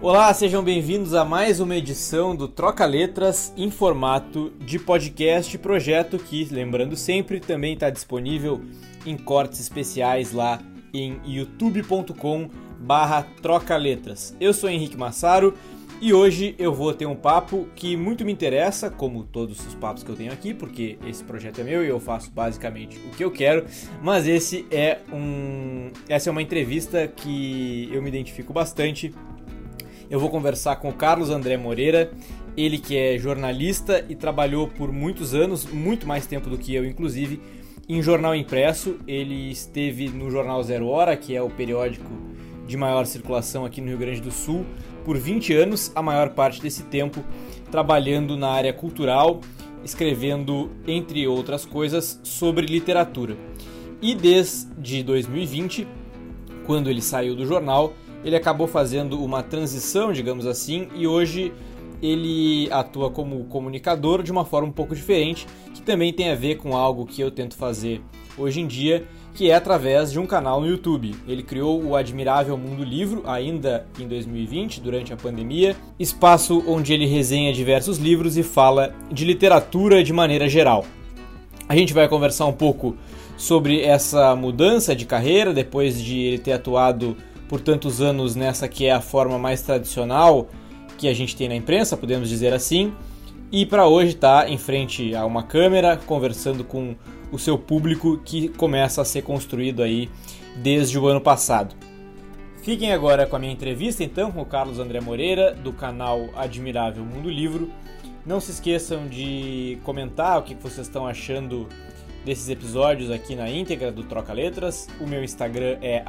Olá, sejam bem-vindos a mais uma edição do Troca Letras em formato de podcast, projeto que, lembrando sempre, também está disponível em cortes especiais lá em youtube.com barra Troca Letras. Eu sou Henrique Massaro e hoje eu vou ter um papo que muito me interessa, como todos os papos que eu tenho aqui, porque esse projeto é meu e eu faço basicamente o que eu quero, mas esse é um essa é uma entrevista que eu me identifico bastante. Eu vou conversar com o Carlos André Moreira, ele que é jornalista e trabalhou por muitos anos, muito mais tempo do que eu, inclusive, em jornal impresso. Ele esteve no jornal Zero Hora, que é o periódico de maior circulação aqui no Rio Grande do Sul, por 20 anos, a maior parte desse tempo trabalhando na área cultural, escrevendo, entre outras coisas, sobre literatura. E desde 2020, quando ele saiu do jornal, ele acabou fazendo uma transição, digamos assim, e hoje ele atua como comunicador de uma forma um pouco diferente, que também tem a ver com algo que eu tento fazer hoje em dia, que é através de um canal no YouTube. Ele criou o Admirável Mundo Livro ainda em 2020, durante a pandemia, espaço onde ele resenha diversos livros e fala de literatura de maneira geral. A gente vai conversar um pouco sobre essa mudança de carreira depois de ele ter atuado por tantos anos nessa que é a forma mais tradicional que a gente tem na imprensa, podemos dizer assim, e para hoje está em frente a uma câmera conversando com o seu público que começa a ser construído aí desde o ano passado. Fiquem agora com a minha entrevista então com o Carlos André Moreira do canal Admirável Mundo Livro. Não se esqueçam de comentar o que vocês estão achando desses episódios aqui na íntegra do Troca Letras. O meu Instagram é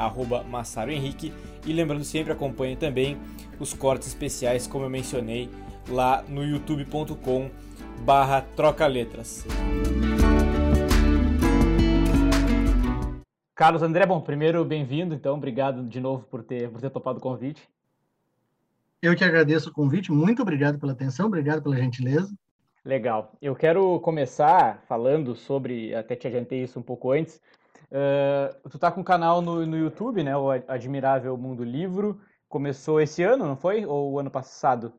@massarohenrique e lembrando sempre acompanhe também os cortes especiais como eu mencionei lá no youtube.com barra troca letras. Carlos André, bom, primeiro bem-vindo, então obrigado de novo por ter, por ter topado o convite. Eu que agradeço o convite, muito obrigado pela atenção, obrigado pela gentileza. Legal. Eu quero começar falando sobre, até te adiantei isso um pouco antes. Uh, tu tá com um canal no, no YouTube, né? O Admirável Mundo Livro. Começou esse ano, não foi? Ou o ano passado?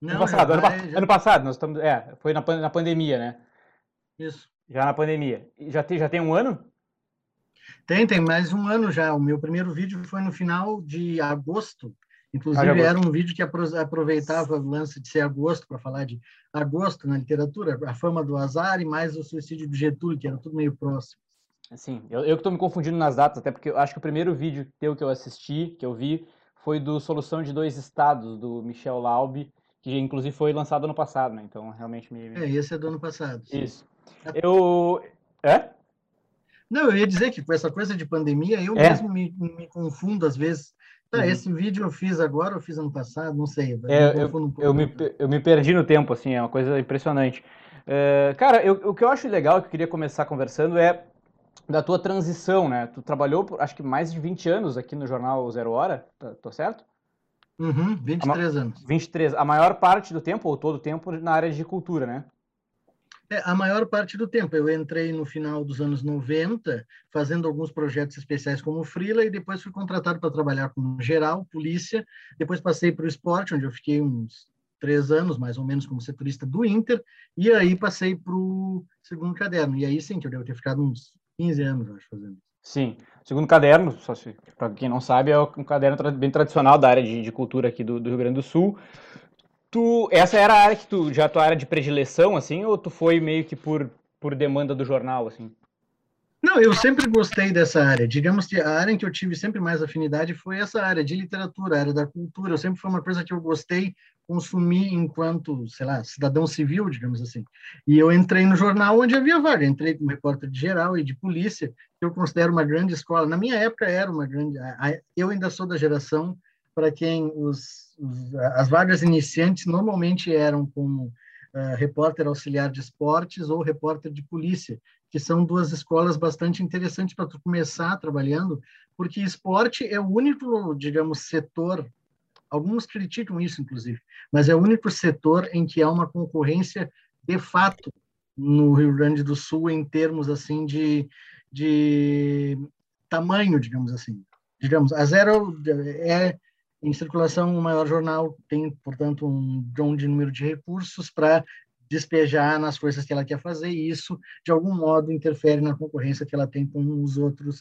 Não, ano passado, ano, vai, já... ano, passado, nós estamos. É, foi na, na pandemia, né? Isso. Já na pandemia. Já tem, já tem um ano? Tem, tem mais um ano já. O meu primeiro vídeo foi no final de agosto Inclusive, era um vídeo que aproveitava o lance de ser agosto para falar de agosto na literatura, a fama do azar e mais o suicídio de Getúlio, que era tudo meio próximo. Sim, eu, eu que estou me confundindo nas datas, até porque eu acho que o primeiro vídeo teu que eu assisti, que eu vi, foi do Solução de Dois Estados, do Michel Laube, que inclusive foi lançado ano passado, né? Então, realmente me... É, esse é do ano passado. Sim. Isso. Eu... É? Não, eu ia dizer que com essa coisa de pandemia, eu é. mesmo me, me confundo às vezes Tá, uhum. esse vídeo eu fiz agora, eu fiz ano passado, não sei. É, eu, um eu, me, eu me perdi no tempo, assim, é uma coisa impressionante. É, cara, eu, o que eu acho legal, que eu queria começar conversando, é da tua transição, né? Tu trabalhou por, acho que mais de 20 anos aqui no jornal Zero Hora, tá, tô certo? Uhum, 23 a, anos. 23. A maior parte do tempo, ou todo o tempo, na área de cultura, né? É, a maior parte do tempo. Eu entrei no final dos anos 90, fazendo alguns projetos especiais como freela, e depois fui contratado para trabalhar com geral, polícia. Depois passei para o esporte, onde eu fiquei uns três anos, mais ou menos, como setorista do Inter. E aí passei para o segundo caderno. E aí sim, que eu devo ter ficado uns 15 anos, acho, fazendo Sim. O segundo caderno, para quem não sabe, é um caderno bem tradicional da área de, de cultura aqui do, do Rio Grande do Sul tu essa era a área que tu já tua área de predileção assim ou tu foi meio que por por demanda do jornal assim? Não, eu sempre gostei dessa área. Digamos que a área em que eu tive sempre mais afinidade foi essa área de literatura, a área da cultura. Eu sempre foi uma coisa que eu gostei consumir enquanto, sei lá, cidadão civil, digamos assim. E eu entrei no jornal onde havia vaga. Entrei como repórter de geral e de polícia, que eu considero uma grande escola. Na minha época era uma grande. Eu ainda sou da geração para quem os as vagas iniciantes normalmente eram como uh, repórter auxiliar de esportes ou repórter de polícia, que são duas escolas bastante interessantes para começar trabalhando, porque esporte é o único, digamos, setor, alguns criticam isso, inclusive, mas é o único setor em que há uma concorrência de fato no Rio Grande do Sul em termos assim de, de tamanho, digamos assim. digamos, a Zero é em circulação o maior jornal, tem, portanto, um grande número de recursos para despejar nas coisas que ela quer fazer, e isso, de algum modo, interfere na concorrência que ela tem com os outros,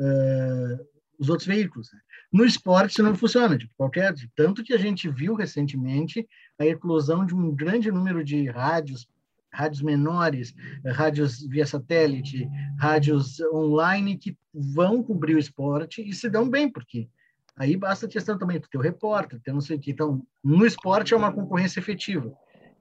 uh, os outros veículos. Né? No esporte, isso não funciona, de qualquer, tanto que a gente viu recentemente a eclosão de um grande número de rádios, rádios menores, rádios via satélite, rádios online que vão cobrir o esporte e se dão bem, porque aí basta a questão também do teu repórter, ter não sei o que. Então, no esporte é uma concorrência efetiva.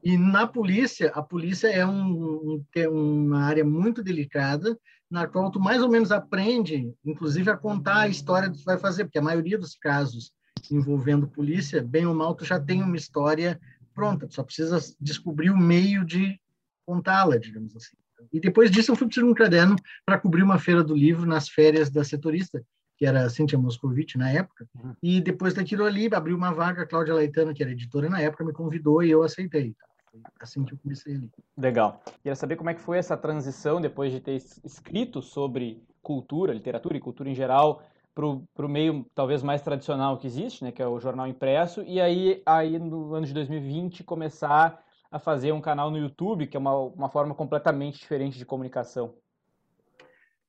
E na polícia, a polícia é um, um, uma área muito delicada, na qual tu mais ou menos aprende, inclusive, a contar a história que tu vai fazer, porque a maioria dos casos envolvendo polícia, bem ou mal, tu já tem uma história pronta, tu só precisa descobrir o meio de contá-la, digamos assim. E depois disso eu fui precisar um caderno para cobrir uma feira do livro nas férias da setorista, que era Cíntia Moscovitch na época, uhum. e depois daquilo ali abriu uma vaga, a Cláudia Laitana, que era editora na época, me convidou e eu aceitei. Foi assim que eu comecei ali. Legal. Queria saber como é que foi essa transição depois de ter escrito sobre cultura, literatura e cultura em geral para o meio talvez mais tradicional que existe, né, que é o jornal impresso, e aí, aí no ano de 2020 começar a fazer um canal no YouTube, que é uma, uma forma completamente diferente de comunicação.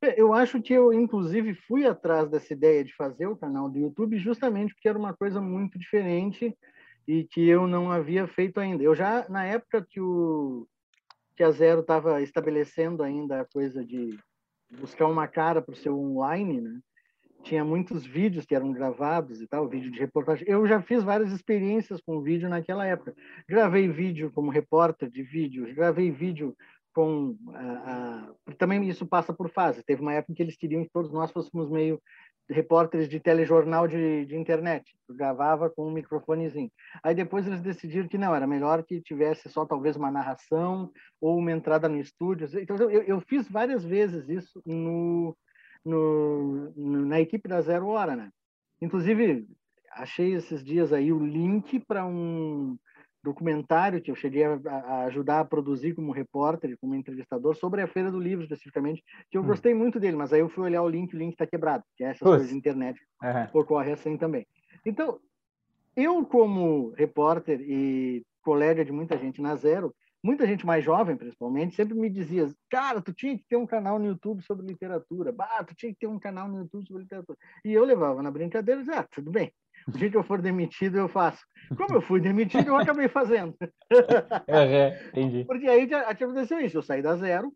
Eu acho que eu, inclusive, fui atrás dessa ideia de fazer o canal do YouTube justamente porque era uma coisa muito diferente e que eu não havia feito ainda. Eu já, na época que, o, que a Zero estava estabelecendo ainda a coisa de buscar uma cara para o seu online, né? tinha muitos vídeos que eram gravados e tal, vídeo de reportagem. Eu já fiz várias experiências com vídeo naquela época. Gravei vídeo como repórter de vídeo, gravei vídeo com a, também isso passa por fase. Teve uma época em que eles queriam que todos nós fôssemos meio repórteres de telejornal de, de internet. Gravava com um microfonezinho. Aí depois eles decidiram que não, era melhor que tivesse só talvez uma narração ou uma entrada no estúdio. Então eu, eu fiz várias vezes isso no no, no, na equipe da Zero Hora, né? Inclusive, achei esses dias aí o link para um documentário que eu cheguei a, a, ajudar a produzir como repórter, como entrevistador, sobre a Feira do Livro, especificamente, que eu hum. gostei muito dele, mas aí eu fui olhar o link, o link está quebrado, que é essas Puxa. coisas de internet, uhum. ocorre assim também. Então, eu como repórter e colega de muita gente na Zero, muita gente mais jovem, principalmente, sempre me dizia, cara, tu tinha que ter um canal no YouTube sobre literatura, bah, tu tinha que ter um canal no YouTube sobre literatura. E eu levava na brincadeira e dizia, ah, tudo bem, o dia que eu for demitido, eu faço. Como eu fui demitido, eu acabei fazendo. É, entendi. Porque aí aconteceu isso, eu saí da zero,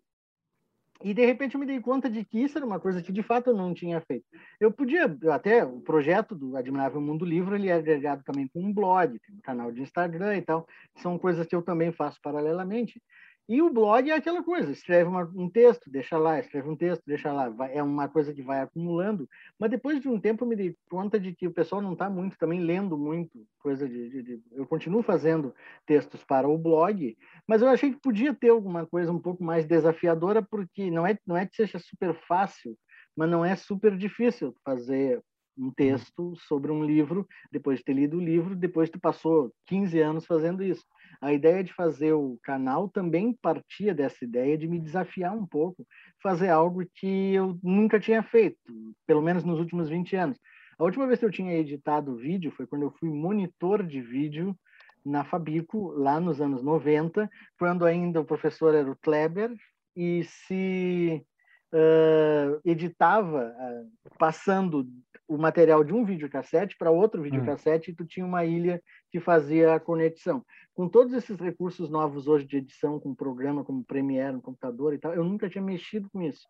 e de repente eu me dei conta de que isso era uma coisa que de fato eu não tinha feito. Eu podia, eu até o projeto do Admirável Mundo Livre, ele é agregado também com um blog, tem um canal de Instagram e tal. São coisas que eu também faço paralelamente. E o blog é aquela coisa, escreve uma, um texto, deixa lá, escreve um texto, deixa lá, vai, é uma coisa que vai acumulando. Mas depois de um tempo eu me dei conta de que o pessoal não está muito também lendo muito coisa de, de, de, Eu continuo fazendo textos para o blog, mas eu achei que podia ter alguma coisa um pouco mais desafiadora, porque não é, não é que seja super fácil, mas não é super difícil fazer um texto sobre um livro, depois de ter lido o livro, depois tu passou 15 anos fazendo isso. A ideia de fazer o canal também partia dessa ideia de me desafiar um pouco, fazer algo que eu nunca tinha feito, pelo menos nos últimos 20 anos. A última vez que eu tinha editado vídeo foi quando eu fui monitor de vídeo na Fabico, lá nos anos 90, quando ainda o professor era o Kleber, e se uh, editava uh, passando o material de um videocassete para outro hum. videocassete hum. e tu tinha uma ilha que fazia a conexão. Com todos esses recursos novos hoje de edição, com programa como Premiere no computador e tal, eu nunca tinha mexido com isso.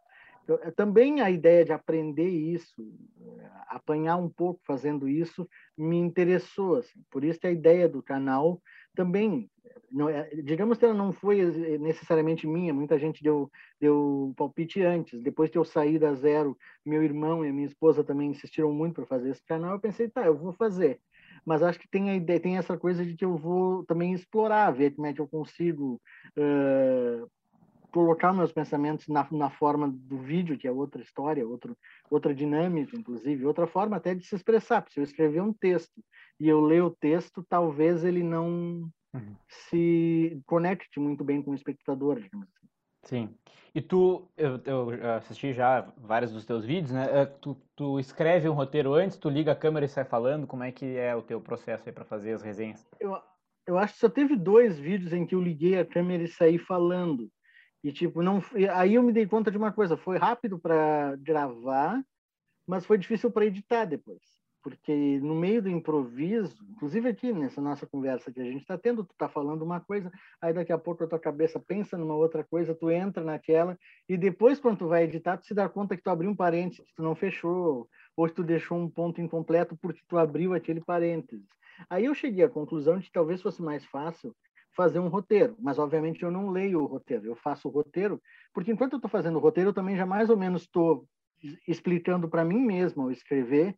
É, também a ideia de aprender isso, eh, apanhar um pouco fazendo isso, me interessou. Assim. Por isso que a ideia do canal também, não, é, digamos que ela não foi necessariamente minha, muita gente deu, deu palpite antes. Depois que eu saí da Zero, meu irmão e a minha esposa também insistiram muito para fazer esse canal. Eu pensei, tá, eu vou fazer. Mas acho que tem a ideia, tem essa coisa de que eu vou também explorar, ver como é que eu consigo uh, colocar meus pensamentos na, na forma do vídeo, que é outra história, outro, outra dinâmica, inclusive, outra forma até de se expressar. Se eu escrever um texto e eu ler o texto, talvez ele não uhum. se conecte muito bem com o espectador, digamos assim. Sim. E tu, eu, eu, assisti já vários dos teus vídeos, né? É, tu, tu escreve um roteiro antes, tu liga a câmera e sai falando, como é que é o teu processo aí para fazer as resenhas? Eu, eu acho que só teve dois vídeos em que eu liguei a câmera e saí falando. E tipo, não, aí eu me dei conta de uma coisa, foi rápido para gravar, mas foi difícil para editar depois porque no meio do improviso, inclusive aqui nessa nossa conversa que a gente está tendo, tu está falando uma coisa, aí daqui a pouco a tua cabeça pensa numa outra coisa, tu entra naquela, e depois quando tu vai editar, tu se dá conta que tu abriu um parênteses, tu não fechou, ou tu deixou um ponto incompleto porque tu abriu aquele parênteses. Aí eu cheguei à conclusão de que talvez fosse mais fácil fazer um roteiro, mas obviamente eu não leio o roteiro, eu faço o roteiro, porque enquanto eu estou fazendo o roteiro, eu também já mais ou menos estou explicando para mim mesmo ao escrever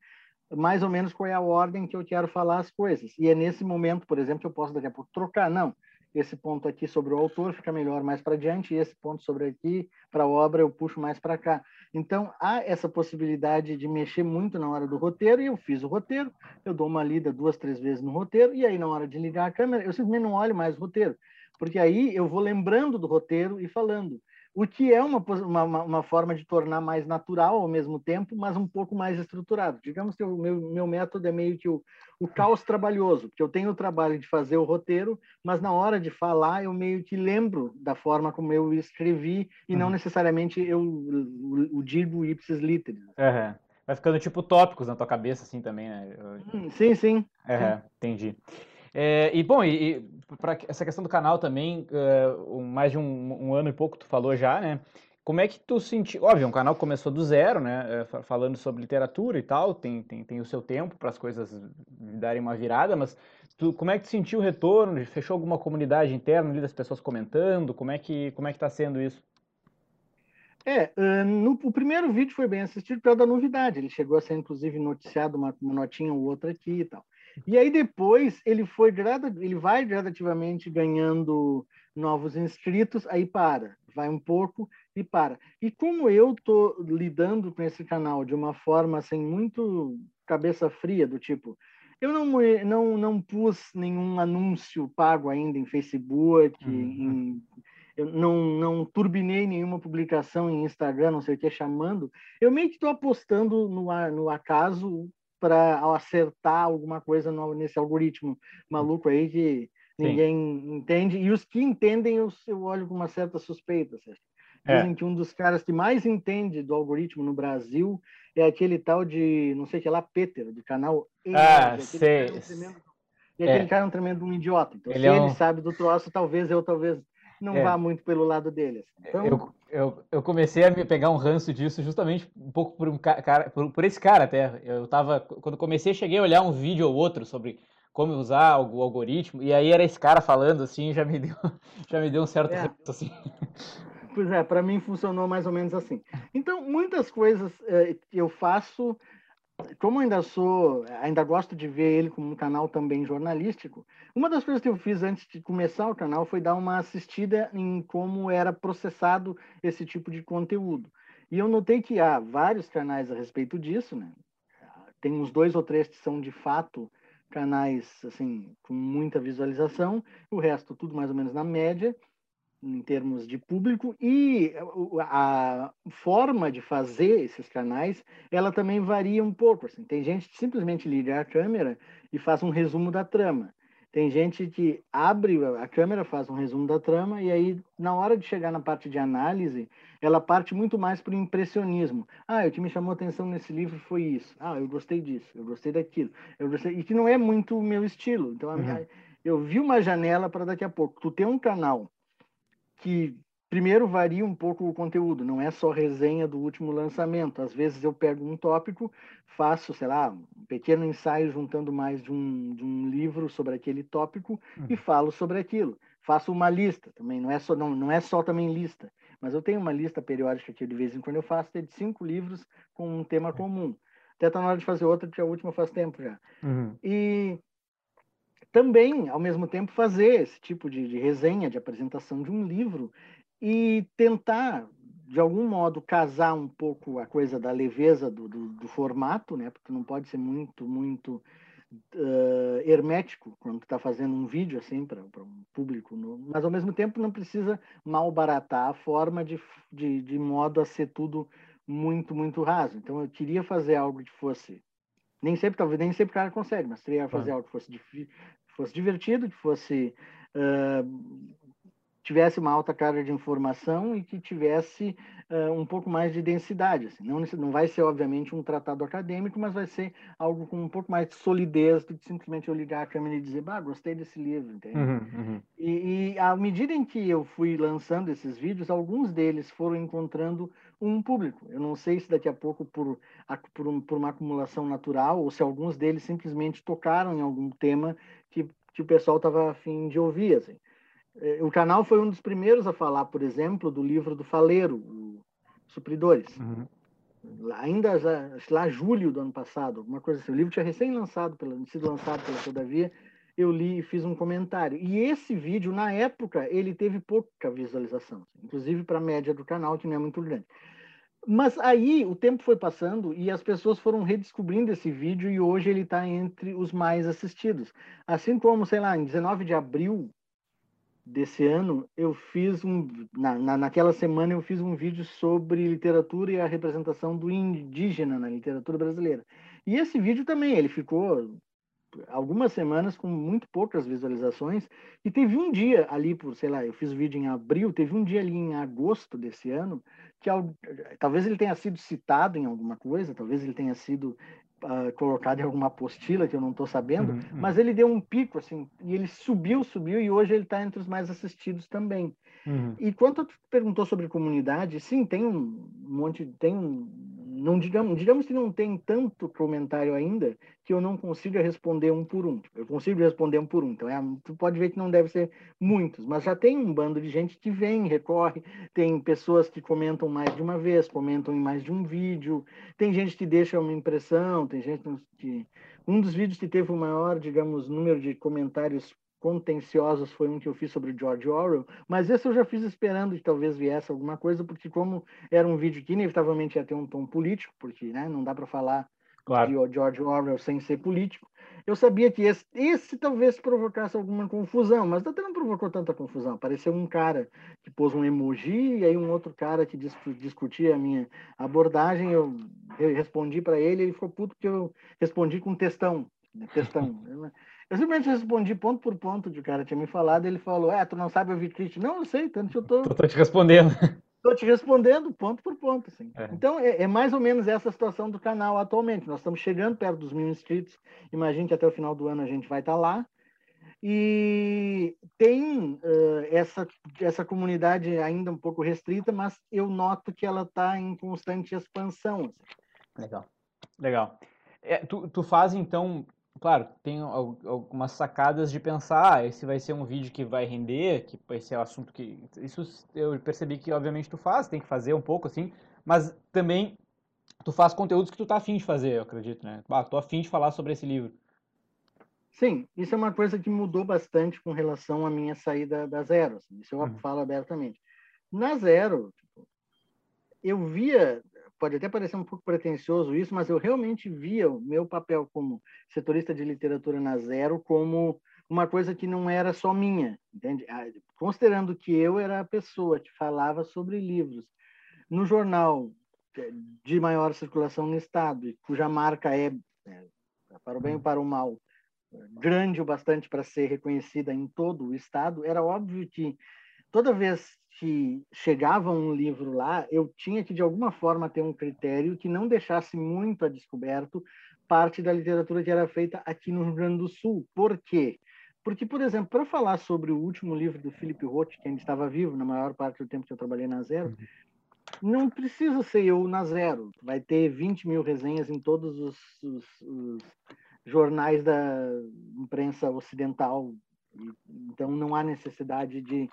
mais ou menos qual é a ordem que eu quero falar as coisas. E é nesse momento, por exemplo, que eu posso daqui a pouco trocar. Não, esse ponto aqui sobre o autor fica melhor mais para diante, e esse ponto sobre aqui, para a obra, eu puxo mais para cá. Então, há essa possibilidade de mexer muito na hora do roteiro, e eu fiz o roteiro, eu dou uma lida duas, três vezes no roteiro, e aí, na hora de ligar a câmera, eu simplesmente não olho mais o roteiro, porque aí eu vou lembrando do roteiro e falando o que é uma, uma, uma, forma de tornar mais natural ao mesmo tempo, mas um pouco mais estruturado. Digamos que o meu, meu método é meio que o, o caos trabalhoso, porque eu tenho o trabalho de fazer o roteiro, mas na hora de falar eu meio que lembro da forma como eu escrevi e uhum. não necessariamente eu o, o digo ipsis literis. Uhum. Vai ficando tipo tópicos na tua cabeça assim também, né? Eu... Sim, sim. Uhum. sim. Entendi. É, e bom, e, e para essa questão do canal também, uh, mais de um, um, ano e pouco tu falou já, né? Como é que tu sentiu? Óbvio, um canal começou do zero, né? Uh, falando sobre literatura e tal, tem, tem, tem o seu tempo para as coisas darem uma virada, mas tu, como é que tu sentiu o retorno? Fechou alguma comunidade interna ali das pessoas comentando? Como é que como é que está sendo isso? É, no, o primeiro vídeo foi bem assistido pela novidade. Ele chegou a ser, inclusive, noticiado uma, uma notinha ou outra aqui e tal. E aí depois ele foi ele vai gradativamente ganhando novos inscritos, aí para, vai um pouco e para. E como eu tô lidando com esse canal de uma forma assim muito cabeça fria do tipo, eu não não não pus nenhum anúncio pago ainda em Facebook, uhum. em, eu não, não turbinei nenhuma publicação em Instagram, não sei o que, chamando, eu meio que estou apostando no, no acaso para acertar alguma coisa no, nesse algoritmo maluco aí que ninguém Sim. entende. E os que entendem, eu, eu olho com uma certa suspeita. É. Dizem é. que um dos caras que mais entende do algoritmo no Brasil é aquele tal de, não sei o que lá, Peter, do canal E. Ah, sei. e aquele é. cara é um tremendo um idiota. Então, ele se é um... ele sabe do troço, talvez eu talvez não é. vá muito pelo lado deles. Então... Eu, eu, eu, comecei a me pegar um ranço disso justamente um pouco por um cara, por, por, esse cara até. Eu tava, quando comecei, cheguei a olhar um vídeo ou outro sobre como usar o, algoritmo, e aí era esse cara falando assim, já me deu, já me deu um certo é. ranço assim. Pois é, para mim funcionou mais ou menos assim. Então, muitas coisas eh, eu faço como ainda sou, ainda gosto de ver ele como um canal também jornalístico, uma das coisas que eu fiz antes de começar o canal foi dar uma assistida em como era processado esse tipo de conteúdo. E eu notei que há vários canais a respeito disso, né? Tem uns dois ou três que são de fato canais assim com muita visualização, o resto tudo mais ou menos na média em termos de público e a forma de fazer esses canais ela também varia um pouco assim. Tem gente que simplesmente liga a câmera e faz um resumo da trama. Tem gente que abre a câmera faz um resumo da trama e aí na hora de chegar na parte de análise ela parte muito mais para o impressionismo ah o que me chamou a atenção nesse livro foi isso ah eu gostei disso eu gostei daquilo eu gostei e que não é muito o meu estilo então uhum. minha, eu vi uma janela para daqui a pouco tu ter um canal que primeiro varia um pouco o conteúdo, não é só resenha do último lançamento. Às vezes eu pego um tópico, faço, sei lá, um pequeno ensaio juntando mais de um, de um livro sobre aquele tópico uhum. e falo sobre aquilo. Faço uma lista também, não é só não, não é só também lista, mas eu tenho uma lista periódica que de vez em quando eu faço de cinco livros com um tema comum. Até está na hora de fazer outra, porque a última faz tempo já. Uhum. E também, ao mesmo tempo, fazer esse tipo de, de resenha, de apresentação de um livro e tentar, de algum modo, casar um pouco a coisa da leveza do, do, do, formato, né? Porque não pode ser muito, muito uh, hermético quando está fazendo um vídeo assim para um público, no, mas ao mesmo tempo não precisa malbaratar a forma de, de, de modo a ser tudo muito, muito raso. Então eu queria fazer algo que fosse nem sempre, talvez nem sempre o cara consegue, mas queria fazer algo que fosse, fosse divertido, que fosse uh, tivesse uma alta carga de informação e que tivesse uh, um pouco mais de densidade. Assim. Não, não vai ser, obviamente, um tratado acadêmico, mas vai ser algo com um pouco mais de solidez do que simplesmente eu ligar a câmera e dizer, bah, gostei desse livro, entende? Uhum, uhum. E, e à medida em que eu fui lançando esses vídeos, alguns deles foram encontrando um público. Eu não sei se daqui a pouco, por, por, um, por uma acumulação natural, ou se alguns deles simplesmente tocaram em algum tema que, que o pessoal estava afim de ouvir, assim. É, o canal foi um dos primeiros a falar, por exemplo, do livro do Faleiro, Supridores. Uhum. Ainda já, lá julho do ano passado, alguma coisa assim. O livro tinha recém-lançado, sido lançado pela Todavia. Eu li e fiz um comentário. E esse vídeo, na época, ele teve pouca visualização, inclusive para a média do canal, que não é muito grande. Mas aí o tempo foi passando e as pessoas foram redescobrindo esse vídeo e hoje ele está entre os mais assistidos. Assim como, sei lá, em 19 de abril desse ano, eu fiz um. Na, na, naquela semana, eu fiz um vídeo sobre literatura e a representação do indígena na literatura brasileira. E esse vídeo também, ele ficou algumas semanas com muito poucas visualizações. E teve um dia ali, por sei lá, eu fiz o vídeo em abril, teve um dia ali em agosto desse ano, que talvez ele tenha sido citado em alguma coisa, talvez ele tenha sido uh, colocado em alguma apostila que eu não estou sabendo, uhum, uhum. mas ele deu um pico assim e ele subiu, subiu e hoje ele está entre os mais assistidos também. Uhum. E quanto tu perguntou sobre comunidade, sim, tem um monte, tem um, não digamos, digamos que não tem tanto comentário ainda que eu não consiga responder um por um. Eu consigo responder um por um. Então, é, tu pode ver que não deve ser muitos, mas já tem um bando de gente que vem, recorre, tem pessoas que comentam mais de uma vez, comentam em mais de um vídeo, tem gente que deixa uma impressão, tem gente que um dos vídeos que teve o maior, digamos, número de comentários contenciosos foi um que eu fiz sobre o George Orwell, mas esse eu já fiz esperando que talvez viesse alguma coisa, porque como era um vídeo que inevitavelmente ia ter um tom político, porque né, não dá para falar claro. de George Orwell sem ser político, eu sabia que esse, esse talvez provocasse alguma confusão, mas até não provocou tanta confusão. Apareceu um cara que pôs um emoji e aí um outro cara que dis, discutia a minha abordagem, eu, eu respondi para ele, ele ficou puto porque eu respondi com textão, né, textão. Eu simplesmente respondi ponto por ponto de o cara tinha me falado. Ele falou: É, tu não sabe ouvir crítica? Não, eu sei, tanto que eu tô. Tô, tô te respondendo. Tô te respondendo ponto por ponto. Assim. É. Então, é, é, mais ou menos essa situação do canal atualmente. Nós estamos chegando perto dos mil inscritos. Imagino que até o final do ano a gente vai estar tá lá. E tem uh, essa, essa comunidade ainda um pouco restrita, mas eu noto que ela está em constante expansão. Assim. Legal. Legal. É, tu, tu faz, então, claro, tem algumas sacadas de pensar, ah, esse vai ser um vídeo que vai render, que vai ser o assunto que... Isso eu percebi que, obviamente, tu faz, tem que fazer um pouco, assim, mas também tu faz conteúdos que tu tá afim de fazer, eu acredito, né? Ah, tô afim de falar sobre esse livro. Sim, isso é uma coisa que mudou bastante com relação à minha saída da Zero, assim, isso eu uhum. falo abertamente. Na Zero, tipo, eu via pode até parecer um pouco pretensioso isso, mas eu realmente via o meu papel como setorista de literatura na Zero como uma coisa que não era só minha, entende? Ah, considerando que eu era a pessoa que falava sobre livros no jornal é, de maior circulação no estado, cuja marca é, é para o bem ou para o mal, grande o bastante para ser reconhecida em todo o estado, era óbvio que toda vez que chegava um livro lá, eu tinha que de alguma forma ter um critério que não deixasse muito a descoberto parte da literatura que era feita aqui no Rio Grande do Sul. Por quê? Porque, por exemplo, para falar sobre o último livro do Philip Roth, que ainda estava vivo na maior parte do tempo que eu trabalhei na Zero, uhum. não precisa ser eu na Zero. Vai ter 20 mil resenhas em todos os, os, os jornais da imprensa ocidental. Então, não há necessidade de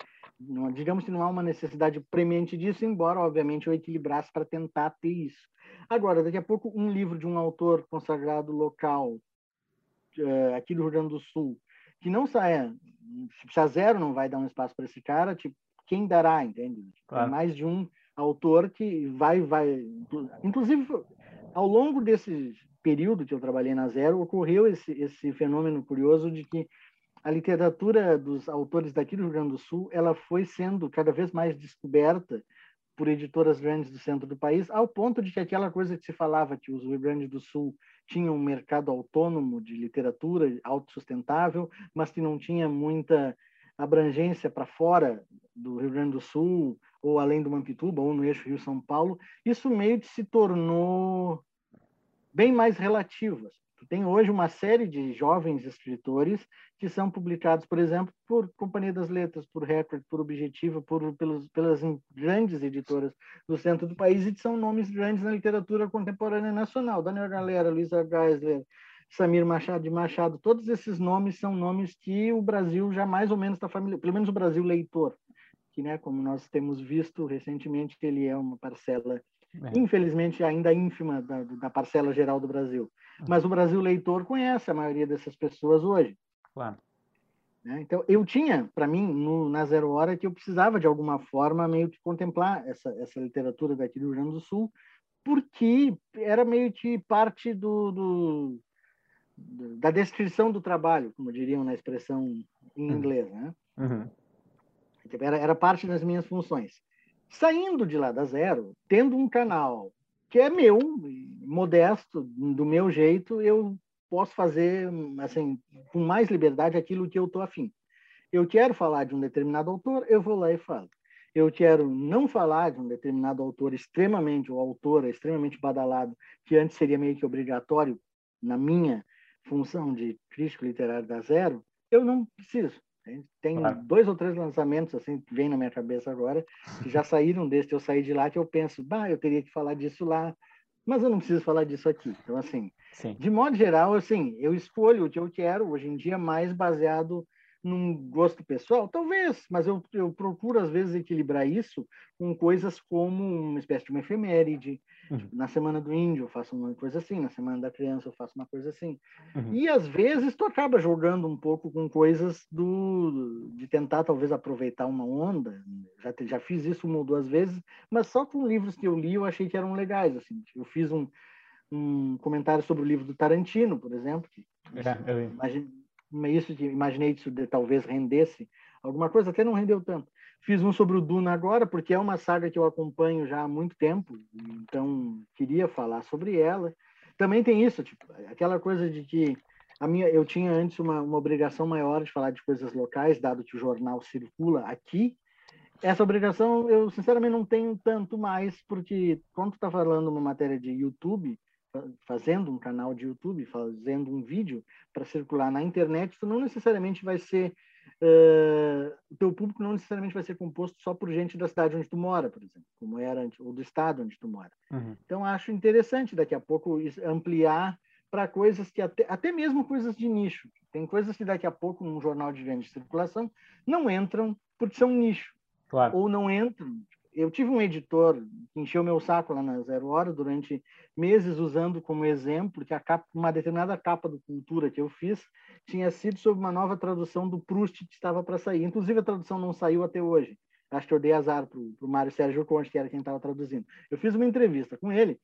não, digamos que não há uma necessidade premente disso, embora, obviamente, eu equilibrasse para tentar ter isso. Agora, daqui a pouco, um livro de um autor consagrado local, uh, aqui do Rio Grande do Sul, que não saia, se a zero não vai dar um espaço para esse cara, tipo, quem dará, entende? Claro. Tem mais de um autor que vai, vai, inclusive, ao longo desses período que eu trabalhei na Zero, ocorreu esse, esse fenômeno curioso de que a literatura dos autores daqui do Rio Grande do Sul ela foi sendo cada vez mais descoberta por editoras grandes do centro do país, ao ponto de que aquela coisa que se falava que os Rio Grande do Sul tinham um mercado autônomo de literatura autossustentável, mas que não tinha muita abrangência para fora do Rio Grande do Sul, ou além do Mampituba, ou no eixo Rio-São Paulo, isso meio que se tornou bem mais relativo. Tu tem hoje uma série de jovens escritores que são publicados, por exemplo, por Companhia das Letras, por Record, por Objetivo, por, pelos, pelas grandes editoras do centro do país e são nomes grandes na literatura contemporânea nacional. Daniel Galera, Luísa Geisler, Samir Machado de Machado, todos esses nomes são nomes que o Brasil já mais ou menos está familiar, pelo menos o Brasil leitor, que, né, como nós temos visto recentemente, ele é uma parcela é. Infelizmente, ainda ínfima da, da, parcela geral do Brasil. Mas o Brasil leitor conhece a maioria dessas pessoas hoje. Claro. Né? Então, eu tinha, para mim, no, na Zero Hora, que eu precisava, de alguma forma, meio que contemplar essa, essa literatura daqui do Rio Grande do Sul, porque era meio que parte do, do da descrição do trabalho, como diriam na expressão em uhum. inglês. Né? Uhum. Era, era parte das minhas funções. Saindo de lá da zero, tendo um canal que é meu, modesto, do meu jeito, eu posso fazer assim com mais liberdade aquilo que eu estou afim. Eu quero falar de um determinado autor, eu vou lá e falo. Eu quero não falar de um determinado autor extremamente, ou autor extremamente badalado, que antes seria meio que obrigatório na minha função de crítico literário da Zero, eu não preciso. Tem claro. dois ou três lançamentos assim que vem na minha cabeça agora, que já saíram desse, eu saí de lá que eu penso, bah, eu teria que falar disso lá, mas eu não preciso falar disso aqui. Então assim, Sim. de modo geral, assim, eu escolho o que eu quero hoje em dia mais baseado num gosto pessoal? Talvez, mas eu, eu procuro, às vezes, equilibrar isso com coisas como uma espécie de uma efeméride. Uhum. Tipo, na Semana do Índio eu faço uma coisa assim, na Semana da Criança eu faço uma coisa assim. Uhum. E, às vezes, tu acaba jogando um pouco com coisas do de tentar, talvez, aproveitar uma onda. Já, já fiz isso uma ou duas vezes, mas só com livros que eu li eu achei que eram legais. Assim. Eu fiz um, um comentário sobre o livro do Tarantino, por exemplo, que é, eu isso de, imaginei isso de, talvez rendesse alguma coisa, até não rendeu tanto. Fiz um sobre o Duna agora, porque é uma saga que eu acompanho já há muito tempo, então queria falar sobre ela. Também tem isso, tipo, aquela coisa de que a minha, eu tinha antes uma, uma obrigação maior de falar de coisas locais, dado que o jornal circula aqui. Essa obrigação eu sinceramente não tenho tanto mais, porque quando tu está falando uma matéria de YouTube, fazendo um canal de YouTube, fazendo um vídeo para circular na internet, tu não necessariamente vai ser uh, o teu público não necessariamente vai ser composto só por gente da cidade onde tu mora, por exemplo, como era ou do estado onde tu mora. Uhum. Então acho interessante daqui a pouco ampliar para coisas que até, até mesmo coisas de nicho. Tem coisas que daqui a pouco num jornal de grande circulação não entram porque são nicho. Claro. Ou não entram eu tive um editor que encheu meu saco lá na Zero Hora durante meses usando como exemplo que capa, uma determinada capa do Cultura que eu fiz tinha sido sobre uma nova tradução do Proust que estava para sair. Inclusive a tradução não saiu até hoje. Acho que eu dei azar para o Mário Sérgio Conte, que era quem estava traduzindo. Eu fiz uma entrevista com ele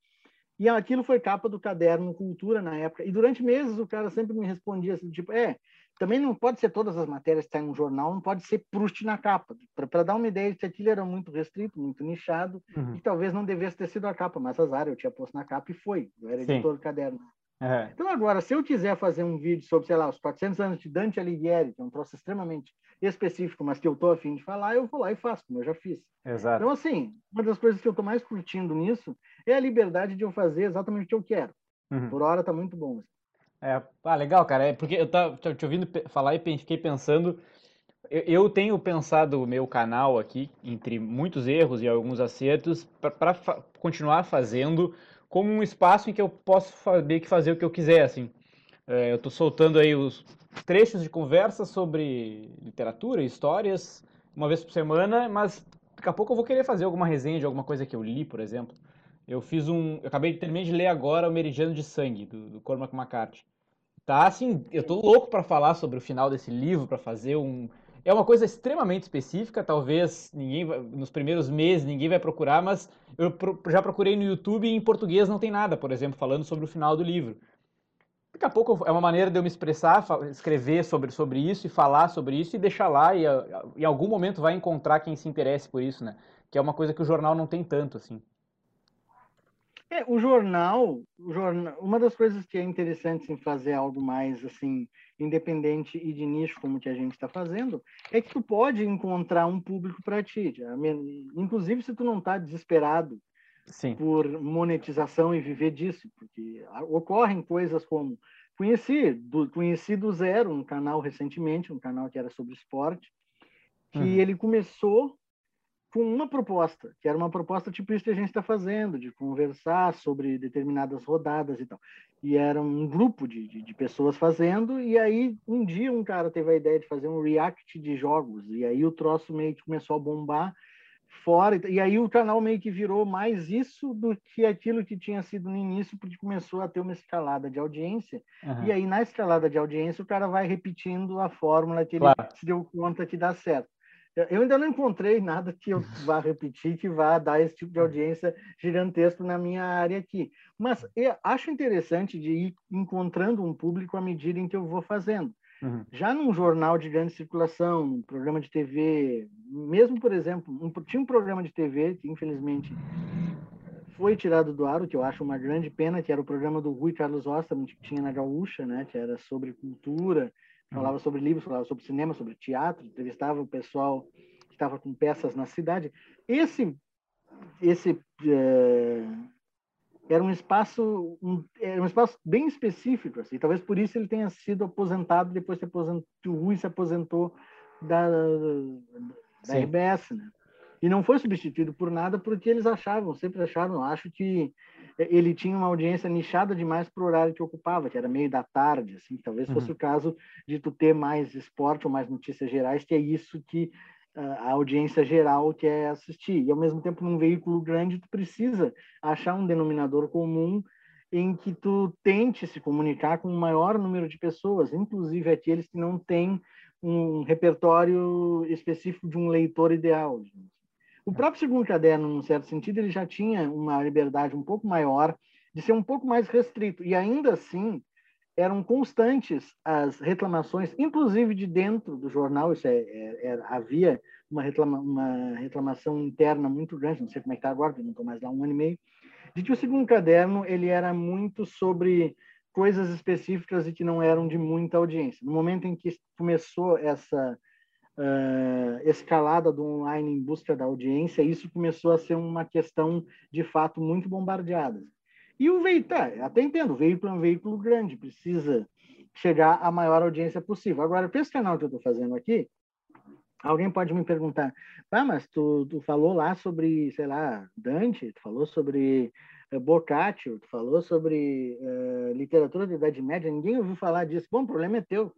e aquilo foi capa do caderno Cultura na época. E durante meses o cara sempre me respondia assim, tipo, é, também não pode ser todas as matérias que saem no jornal, não pode ser Proust na capa. Para dar uma ideia de que aquilo era muito restrito, muito nichado, uhum. e talvez não devesse ter sido a capa, mas azar, eu tinha posto na capa e foi. Eu era Sim. editor do caderno. É. Então, agora, se eu quiser fazer um vídeo sobre, sei lá, os 400 anos de Dante Alighieri, que é um troço extremamente específico, mas que eu estou afim de falar, eu vou lá e faço, como eu já fiz. Exato. Então, assim, uma das coisas que eu estou mais curtindo nisso é a liberdade de eu fazer exatamente o que eu quero. Uhum. Por hora está muito bom. É, ah, legal, cara. É porque eu tava te ouvindo falar e fiquei pensando. Eu, eu tenho pensado o meu canal aqui, entre muitos erros e alguns acertos, para fa continuar fazendo como um espaço em que eu posso saber que fazer o que eu quiser, assim. É, eu estou soltando aí os trechos de conversa sobre literatura, histórias, uma vez por semana, mas daqui a pouco eu vou querer fazer alguma resenha de alguma coisa que eu li, por exemplo. Eu fiz um. Eu acabei de terminar de ler agora o Meridiano de Sangue, do, do Cormac McCarthy. Tá, assim, eu tô louco para falar sobre o final desse livro, para fazer um. é uma coisa extremamente específica, talvez ninguém nos primeiros meses ninguém vai procurar, mas eu já procurei no YouTube e em português não tem nada, por exemplo, falando sobre o final do livro. Daqui a pouco é uma maneira de eu me expressar, escrever sobre, sobre isso e falar sobre isso e deixar lá e em algum momento vai encontrar quem se interesse por isso, né? Que é uma coisa que o jornal não tem tanto, assim. É, o jornal, o jornal, uma das coisas que é interessante em fazer algo mais assim independente e de nicho como que a gente está fazendo, é que tu pode encontrar um público para ti. Inclusive se tu não está desesperado Sim. por monetização e viver disso, porque ocorrem coisas como conheci do, conheci do zero um canal recentemente, um canal que era sobre esporte, que uhum. ele começou com uma proposta, que era uma proposta tipo isso que a gente está fazendo, de conversar sobre determinadas rodadas e tal. E era um grupo de, de, de, pessoas fazendo, e aí um dia um cara teve a ideia de fazer um react de jogos, e aí o troço meio que começou a bombar, fora. E aí o canal meio que virou mais isso do que aquilo que tinha sido no início, porque começou a ter uma escalada de audiência. Uhum. E aí na escalada de audiência o cara vai repetindo a fórmula que ele claro. se deu conta que dá certo. Eu ainda não encontrei nada que eu vá repetir, que vá dar esse tipo de audiência gigantesco na minha área aqui. Mas acho interessante de ir encontrando um público à medida em que eu vou fazendo. Uhum. Já num jornal de grande circulação, um programa de TV, mesmo, por exemplo, um, tinha um programa de TV que, infelizmente, foi tirado do ar, o que eu acho uma grande pena, que era o programa do Rui Carlos Osterman, que tinha na Gaúcha, né, que era sobre cultura, falava uhum. sobre livros, falava sobre cinema, sobre teatro, entrevistava o pessoal que estava com peças na cidade. Esse, esse é, era um espaço um, era um espaço bem específico assim talvez por isso ele tenha sido aposentado depois que aposentou, o Rui se aposentou da, da RBS né e não foi substituído por nada porque eles achavam sempre acharam acho que ele tinha uma audiência nichada demais para o horário que ocupava que era meio da tarde assim talvez fosse uhum. o caso de tu ter mais esporte ou mais notícias gerais que é isso que a audiência geral quer assistir. E, ao mesmo tempo, num veículo grande, tu precisa achar um denominador comum em que tu tente se comunicar com o maior número de pessoas, inclusive aqueles que não têm um repertório específico de um leitor ideal. O próprio segundo caderno, num certo sentido, ele já tinha uma liberdade um pouco maior de ser um pouco mais restrito. E ainda assim, eram constantes as reclamações, inclusive de dentro do jornal, isso é, é, é havia uma, reclama, uma, reclamação interna muito grande, não sei como é está agora, não estou mais lá um ano e meio, de que o segundo caderno ele era muito sobre coisas específicas e que não eram de muita audiência. No momento em que começou essa uh, escalada do online em busca da audiência, isso começou a ser uma questão de fato muito bombardeada. E o veículo, tá, até entendo, o veículo é um veículo grande, precisa chegar à maior audiência possível. Agora, para esse canal que eu estou fazendo aqui, alguém pode me perguntar, ah, mas tu, tu falou lá sobre, sei lá, Dante, tu falou sobre uh, Boccaccio, tu falou sobre uh, literatura da Idade Média, ninguém ouviu falar disso. Bom, o problema é teu.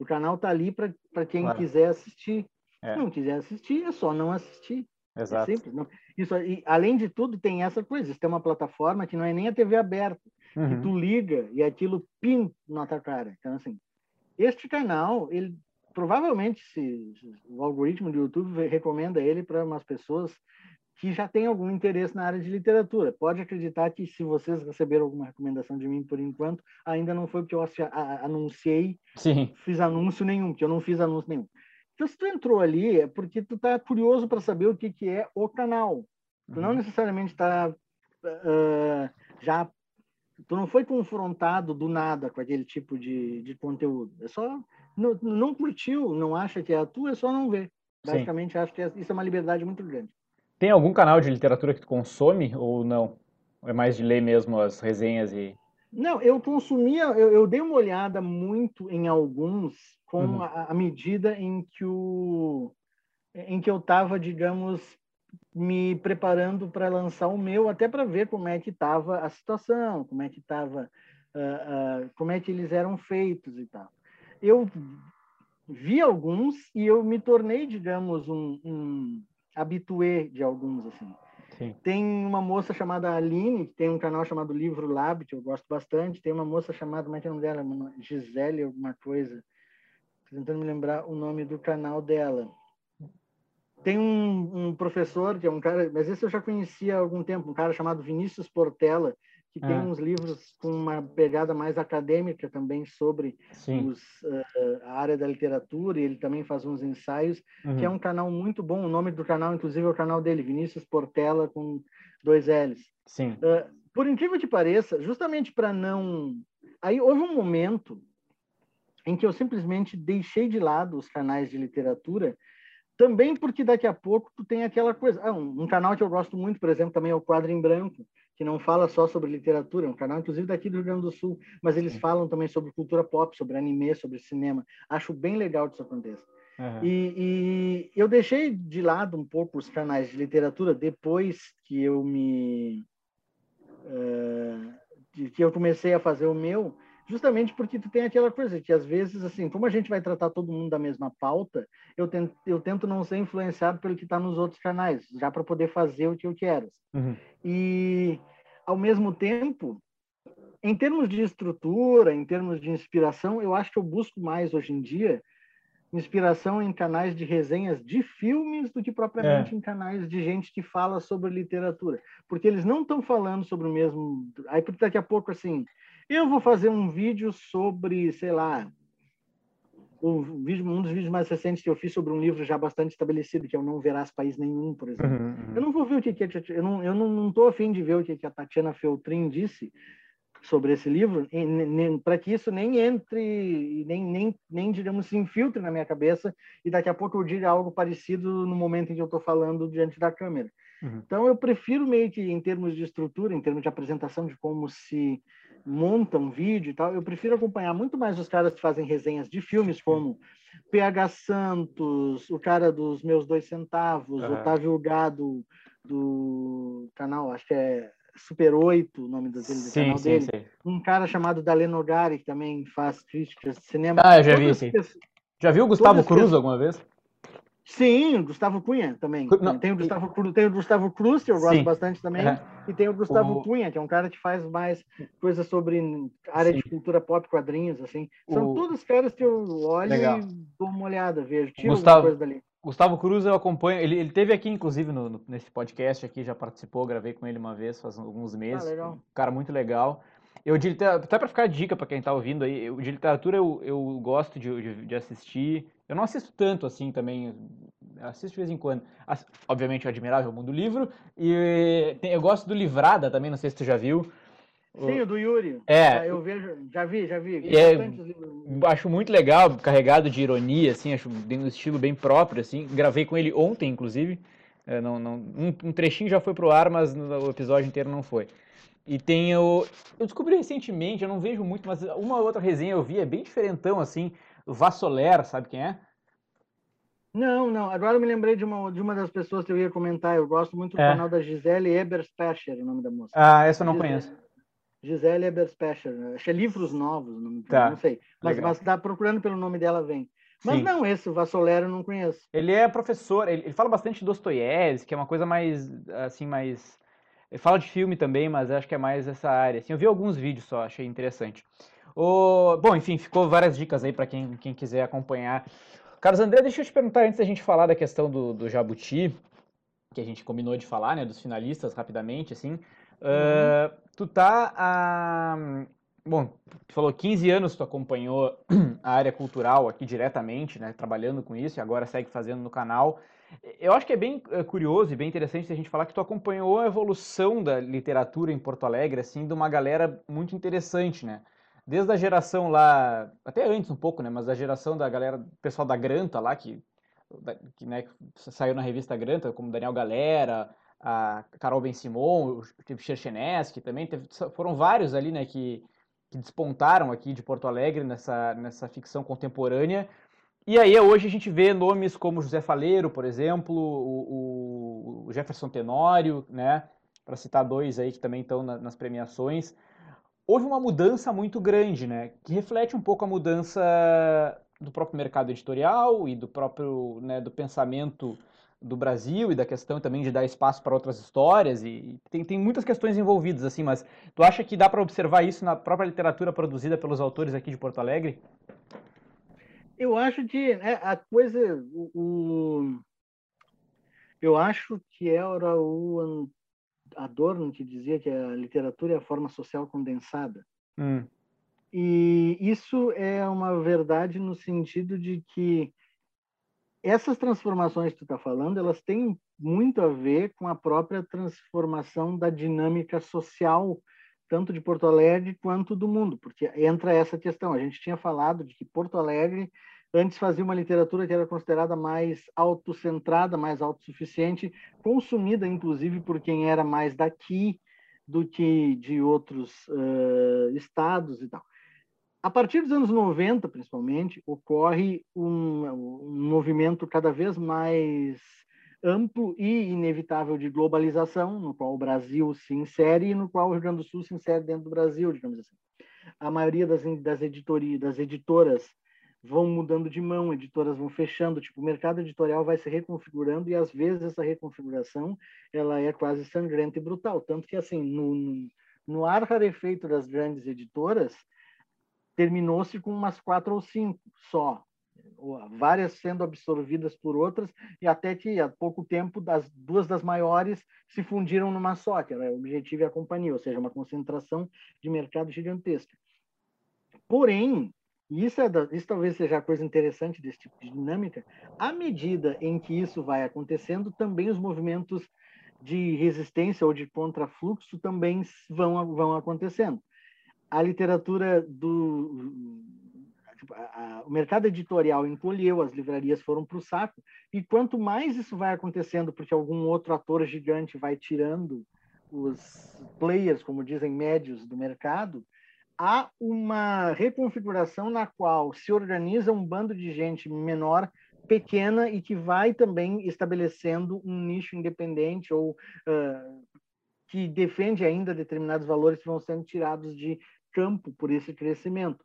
O canal está ali para quem claro. quiser assistir. É. Se não quiser assistir, é só não assistir. É Exato. É simples. Não, isso, e, além de tudo, tem essa coisa. Isso tem uma plataforma que não é nem a TV aberta, uhum. que tu liga e aquilo pim na tua cara. Então, assim, este canal, ele provavelmente, se, o algoritmo do YouTube recomenda ele para umas pessoas que já têm algum interesse na área de literatura. Pode acreditar que se vocês receberam alguma recomendação de mim por enquanto, ainda não foi porque eu anunciei, Sim. fiz anúncio nenhum, porque eu não fiz anúncio nenhum. Então, se tu entrou ali, é porque tu tá curioso para saber o que, que é o canal. Tu uhum. não necessariamente está uh, já... Tu não foi confrontado do nada com aquele tipo de, de conteúdo. É só... Não, não curtiu, não acha que é a tua, é só não ver. Basicamente, Sim. acho que é, isso é uma liberdade muito grande. Tem algum canal de literatura que tu consome ou não? Ou é mais de ler mesmo as resenhas e... Não, eu consumia, eu, eu dei uma olhada muito em alguns com uhum. a, a, medida em que o em que eu estava, digamos, me preparando para lançar o meu, até para ver como é que estava a situação, como é que estava, uh, uh, como é que eles eram feitos e tal. Eu vi alguns e eu me tornei, digamos, um, um habitué de alguns assim. Sim. Tem uma moça chamada Aline, que tem um canal chamado Livro Lab, que eu gosto bastante. Tem uma moça chamada, como é que é o nome dela? Gisele, alguma coisa tentando me lembrar o nome do canal dela. Tem um, um, professor, que é um cara, mas esse eu já conhecia há algum tempo, um cara chamado Vinícius Portela, que tem ah. uns livros com uma pegada mais acadêmica também sobre os, uh, a área da literatura, e ele também faz uns ensaios, uhum. que é um canal muito bom. O nome do canal, inclusive, é o canal dele, Vinícius Portela, com dois L's. Sim. Uh, por incrível que pareça, justamente para não. Aí houve um momento em que eu simplesmente deixei de lado os canais de literatura também porque daqui a pouco tu tem aquela coisa. Ah, um, um, canal que eu gosto muito, por exemplo, também é o Quadro em Branco, que não fala só sobre literatura, é um canal inclusive daqui do Rio Grande do Sul, mas eles falam também sobre cultura pop, sobre anime, sobre cinema. Acho bem legal que isso aconteça. Uhum. E, e, eu deixei de lado um pouco os canais de literatura depois que eu me uh, que eu comecei a fazer o meu, justamente porque tu tem aquela coisa que às vezes assim como a gente vai tratar todo mundo da mesma pauta eu tento eu tento não ser influenciado pelo que está nos outros canais já para poder fazer o que eu quero uhum. e ao mesmo tempo em termos de estrutura em termos de inspiração eu acho que eu busco mais hoje em dia inspiração em canais de resenhas de filmes do que propriamente é. em canais de gente que fala sobre literatura porque eles não estão falando sobre o mesmo aí daqui a pouco assim eu vou fazer um vídeo sobre, sei lá, um dos vídeos mais recentes que eu fiz sobre um livro já bastante estabelecido, que é o Não Verás País Nenhum, por exemplo. Uhum, uhum. Eu não vou ver o que, que eu não eu não estou afim de ver o que, que a Tatiana Feltrin disse sobre esse livro, para que isso nem entre, nem, nem, nem, digamos, se infiltre na minha cabeça e daqui a pouco eu diga algo parecido no momento em que eu estou falando diante da câmera. Uhum. Então, eu prefiro meio que, em termos de estrutura, em termos de apresentação de como se monta um vídeo e tal, eu prefiro acompanhar muito mais os caras que fazem resenhas de filmes, como PH Santos, o cara dos Meus Dois Centavos, uhum. Otávio Gado, do canal, acho que é Super 8, o nome do, dele, do sim, canal sim, dele. Sim. Um cara chamado Daleno Nogari, que também faz críticas de cinema. Ah, eu já vi, sim. Já viu o Gustavo Cruz alguma vez? Sim, o Gustavo Cunha também. Não, tem, o Gustavo, Cruz, tem o Gustavo Cruz, que eu gosto sim. bastante também, é. e tem o Gustavo o... Cunha, que é um cara que faz mais coisas sobre área sim. de cultura pop, quadrinhos, assim. São o... todos caras que eu olho Legal. e dou uma olhada, vejo, tiro Gustavo... coisa dali. Gustavo Cruz eu acompanho, ele, ele teve aqui inclusive no, no, nesse podcast aqui, já participou, gravei com ele uma vez faz alguns meses. Ah, um cara muito legal. Eu de até para ficar dica para quem está ouvindo aí, eu, de literatura eu, eu gosto de, de, de, assistir. Eu não assisto tanto assim também, assisto de vez em quando. As, obviamente o Admirável Mundo Livro e tem, eu gosto do Livrada também, não sei se tu já viu. Sim, o do Yuri. É. Ah, eu vejo, já vi, já vi. É, acho muito legal, carregado de ironia, assim, acho um estilo bem próprio, assim. Gravei com ele ontem, inclusive. É, não, não, um, um, trechinho já foi pro ar, mas o episódio inteiro não foi. E tem o. Eu descobri recentemente, eu não vejo muito, mas uma outra resenha eu vi, é bem diferentão, assim. Vassoler, sabe quem é? Não, não. Agora eu me lembrei de uma, de uma das pessoas que eu ia comentar. Eu gosto muito do é. canal da Gisele Eberspecher, o nome da moça. Ah, essa eu não Gisele, conheço. Gisele Eberspecher. Acho que é Livros Novos, não, tá. não sei. Mas, mas tá procurando pelo nome dela, vem. Mas Sim. não, esse, o Vassolero, eu não conheço. Ele é professor, ele, ele fala bastante Dostoiévski, que é uma coisa mais, assim, mais ele fala de filme também, mas acho que é mais essa área. Assim, eu vi alguns vídeos só, achei interessante. O... Bom, enfim, ficou várias dicas aí para quem, quem quiser acompanhar. Carlos André, deixa eu te perguntar antes da gente falar da questão do, do Jabuti, que a gente combinou de falar, né, dos finalistas rapidamente, assim. Uhum. Uh, tu tá a. Bom, tu falou 15 anos tu acompanhou a área cultural aqui diretamente, né, trabalhando com isso, e agora segue fazendo no canal. Eu acho que é bem é, curioso e bem interessante a gente falar que tu acompanhou a evolução da literatura em Porto Alegre, assim, de uma galera muito interessante, né? Desde a geração lá, até antes um pouco, né? Mas a geração da galera, pessoal da Granta lá, que, que né, saiu na revista Granta, como Daniel Galera, a Carol Ben Simon, o Cherchenesky também, teve, foram vários ali, né, que, que despontaram aqui de Porto Alegre nessa, nessa ficção contemporânea e aí hoje a gente vê nomes como José Faleiro, por exemplo, o, o Jefferson Tenório, né? Para citar dois aí que também estão na, nas premiações. Houve uma mudança muito grande, né? Que reflete um pouco a mudança do próprio mercado editorial e do próprio né, do pensamento do Brasil e da questão também de dar espaço para outras histórias e tem, tem muitas questões envolvidas assim, mas tu acha que dá para observar isso na própria literatura produzida pelos autores aqui de Porto Alegre? Eu acho que é, a coisa, o, o, eu acho que era o Adorno que dizia que a literatura é a forma social condensada. Hum. E isso é uma verdade no sentido de que essas transformações que tu está falando, elas têm muito a ver com a própria transformação da dinâmica social, tanto de Porto Alegre quanto do mundo, porque entra essa questão. A gente tinha falado de que Porto Alegre antes fazia uma literatura que era considerada mais autocentrada, mais autossuficiente, consumida inclusive por quem era mais daqui do que de outros uh, estados e tal. A partir dos anos 90, principalmente, ocorre um, um movimento cada vez mais amplo e inevitável de globalização, no qual o Brasil se insere e no qual o Rio Grande do Sul se insere dentro do Brasil, digamos assim. A maioria das, das, editorias, das editoras vão mudando de mão, editoras vão fechando, tipo, o mercado editorial vai se reconfigurando e às vezes essa reconfiguração ela é quase sangrenta e brutal, tanto que assim, no, no, no ar rarefeito das grandes editoras, terminou-se com umas quatro ou cinco só, várias sendo absorvidas por outras, e até que há pouco tempo das duas das maiores se fundiram numa só, que era o Objetivo e a Companhia, ou seja, uma concentração de mercado gigantesca. Porém, e isso, é da, isso talvez seja a coisa interessante desse tipo de dinâmica, à medida em que isso vai acontecendo, também os movimentos de resistência ou de contrafluxo também vão, vão acontecendo a literatura do tipo, a, o mercado editorial encolheu, as livrarias foram para o saco, e quanto mais isso vai acontecendo, porque algum outro ator gigante vai tirando os players, como dizem, médios do mercado, há uma reconfiguração na qual se organiza um bando de gente menor, pequena, e que vai também estabelecendo um nicho independente ou uh, que defende ainda determinados valores que vão sendo tirados de campo por esse crescimento.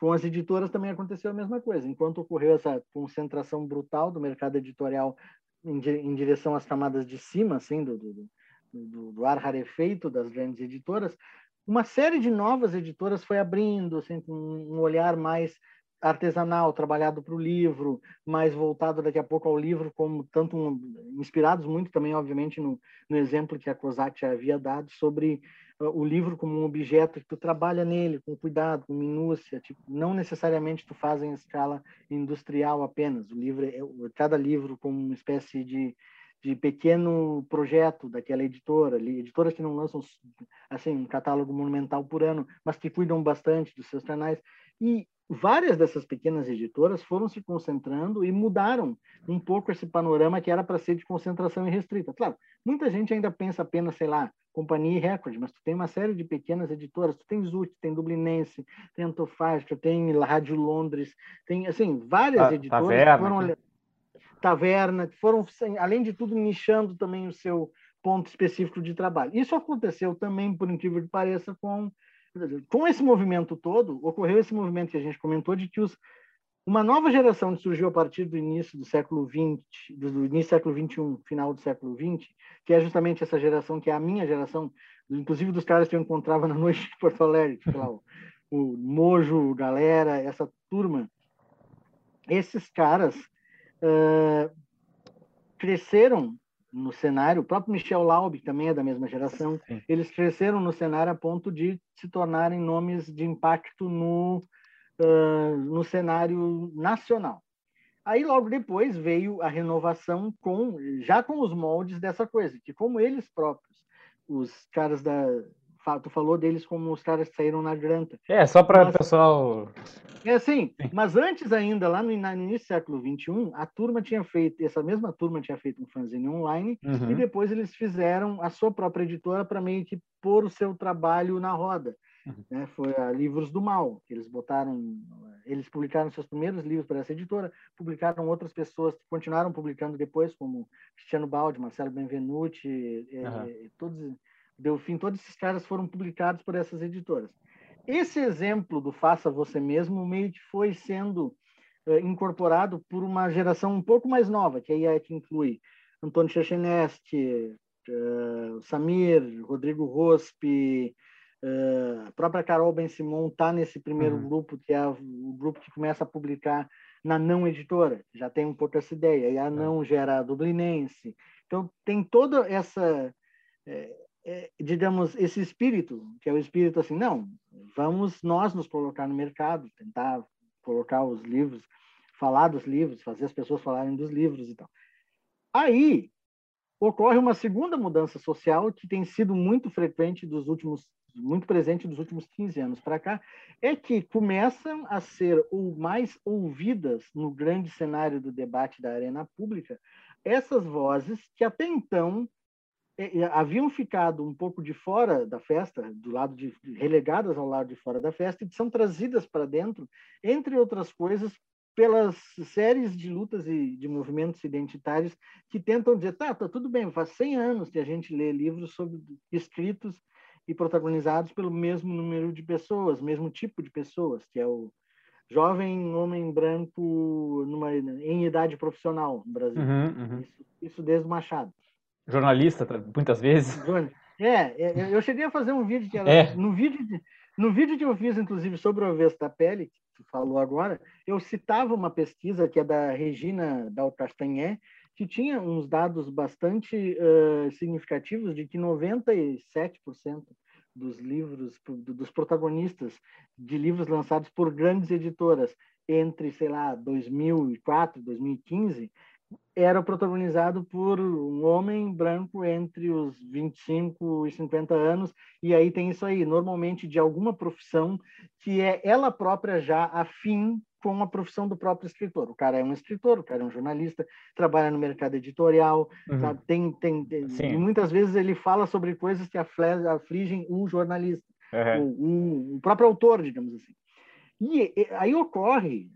Com as editoras também aconteceu a mesma coisa. Enquanto ocorreu essa concentração brutal do mercado editorial em, em direção às camadas de cima, assim, do, do, do, do ar rarefeito das grandes editoras, uma série de novas editoras foi abrindo, assim, um olhar mais artesanal, trabalhado para o livro, mais voltado daqui a pouco ao livro, como tanto um, inspirados muito também, obviamente, no, no exemplo que a COSAT havia dado sobre o livro como um objeto que tu trabalha nele com cuidado, com minúcia, tipo, não necessariamente tu faz em escala industrial apenas. O livro é cada livro como uma espécie de de pequeno projeto daquela editora, editoras que não lançam assim um catálogo monumental por ano, mas que cuidam bastante dos seus canais. E várias dessas pequenas editoras foram se concentrando e mudaram um pouco esse panorama que era para ser de concentração irrestrita. Claro, muita gente ainda pensa apenas, sei lá, Companhia e Record, mas tu tem uma série de pequeas editoras, tu tem Zut, tem Dublinense, tem Antofágica, tem Rádio Londres, tem, assim, várias a, editoras taverna, que foram... Taverna, que foram, além de tudo, nichando também o seu ponto específico de trabalho. Isso aconteceu também, por incrível que pareça, com com esse movimento todo, ocorreu esse movimento que a gente comentou de que os, uma nova geração que surgiu a partir do início do século XX, do início do século XXI, final do século XX, que é justamente essa geração que é a minha geração, inclusive dos caras que eu encontrava na noite de Porto Alegre, lá, o, o Mojo, galera, essa turma, esses caras uh, cresceram no cenário, o próprio Michel Laub, que também é da mesma geração, Sim. eles cresceram no cenário a ponto de se tornarem nomes de impacto no uh, no cenário nacional. Aí logo depois veio a renovação com já com os moldes dessa coisa, que como eles próprios, os caras da tu falou deles como os caras que saíram na granta. É, só para o pessoal. É assim, mas antes ainda, lá no, no, início do século XXI, a turma tinha feito, essa mesma turma tinha feito um fanzine online, uhum. e depois eles fizeram a sua própria editora para meio que pôr o seu trabalho na roda. Uhum. Né? Foi a Livros do Mal, que eles botaram, eles publicaram seus primeiros livros para essa editora, publicaram outras pessoas que continuaram publicando depois, como Cristiano Baldi, Marcelo Benvenuti, uhum. todos, Delfim, todos esses caras foram publicados por essas editoras. Esse exemplo do faça você mesmo meio que foi sendo uh, incorporado por uma geração um pouco mais nova, que aí é que inclui Antônio Checheneste, uh, Samir, Rodrigo Rospi, Uh, a própria Carol Ben Simon está nesse primeiro uhum. grupo, que é o grupo que começa a publicar na não editora, já tem um pouco essa ideia, e a não gera a dublinense. Então, tem toda essa, é, digamos, esse espírito, que é o espírito assim, não, vamos nós nos colocar no mercado, tentar colocar os livros, falar dos livros, fazer as pessoas falarem dos livros e tal. Aí, ocorre uma segunda mudança social que tem sido muito frequente dos últimos muito presente dos últimos 15 anos para cá, é que começam a ser ou mais ouvidas no grande cenário do debate da arena pública essas vozes que até então haviam ficado um pouco de fora da festa, do lado de relegadas ao lado de fora da festa, e são trazidas para dentro, entre outras coisas, pelas séries de lutas e de movimentos identitários que tentam dizer, tá, tá tudo bem, faz 100 anos que a gente lê livros sobre escritos e protagonizados pelo mesmo número de pessoas, mesmo tipo de pessoas, que é o jovem homem branco numa, em idade profissional no Brasil. Uhum, uhum. Isso, isso, desde o Machado. Jornalista, muitas vezes. É, é, eu cheguei a fazer um vídeo que era, é. no vídeo de, no vídeo que eu fiz, inclusive, sobre o avesso da pele, que tu falou agora, eu citava uma pesquisa que é da Regina Dal Castanhé, que tinha uns dados bastante uh, significativos de que 97% dos livros, dos protagonistas de livros lançados por grandes editoras entre, sei lá, 2004 e 2015, era protagonizado por um homem branco entre os 25 e 50 anos, e aí tem isso aí, normalmente de alguma profissão que é ela própria já afim com a profissão do próprio escritor. O cara é um escritor, o cara é um jornalista, trabalha no mercado editorial, uhum. Tem, tem, tem e muitas vezes ele fala sobre coisas que afligem o jornalista, uhum. o, o, próprio autor, digamos assim. E, e aí ocorre,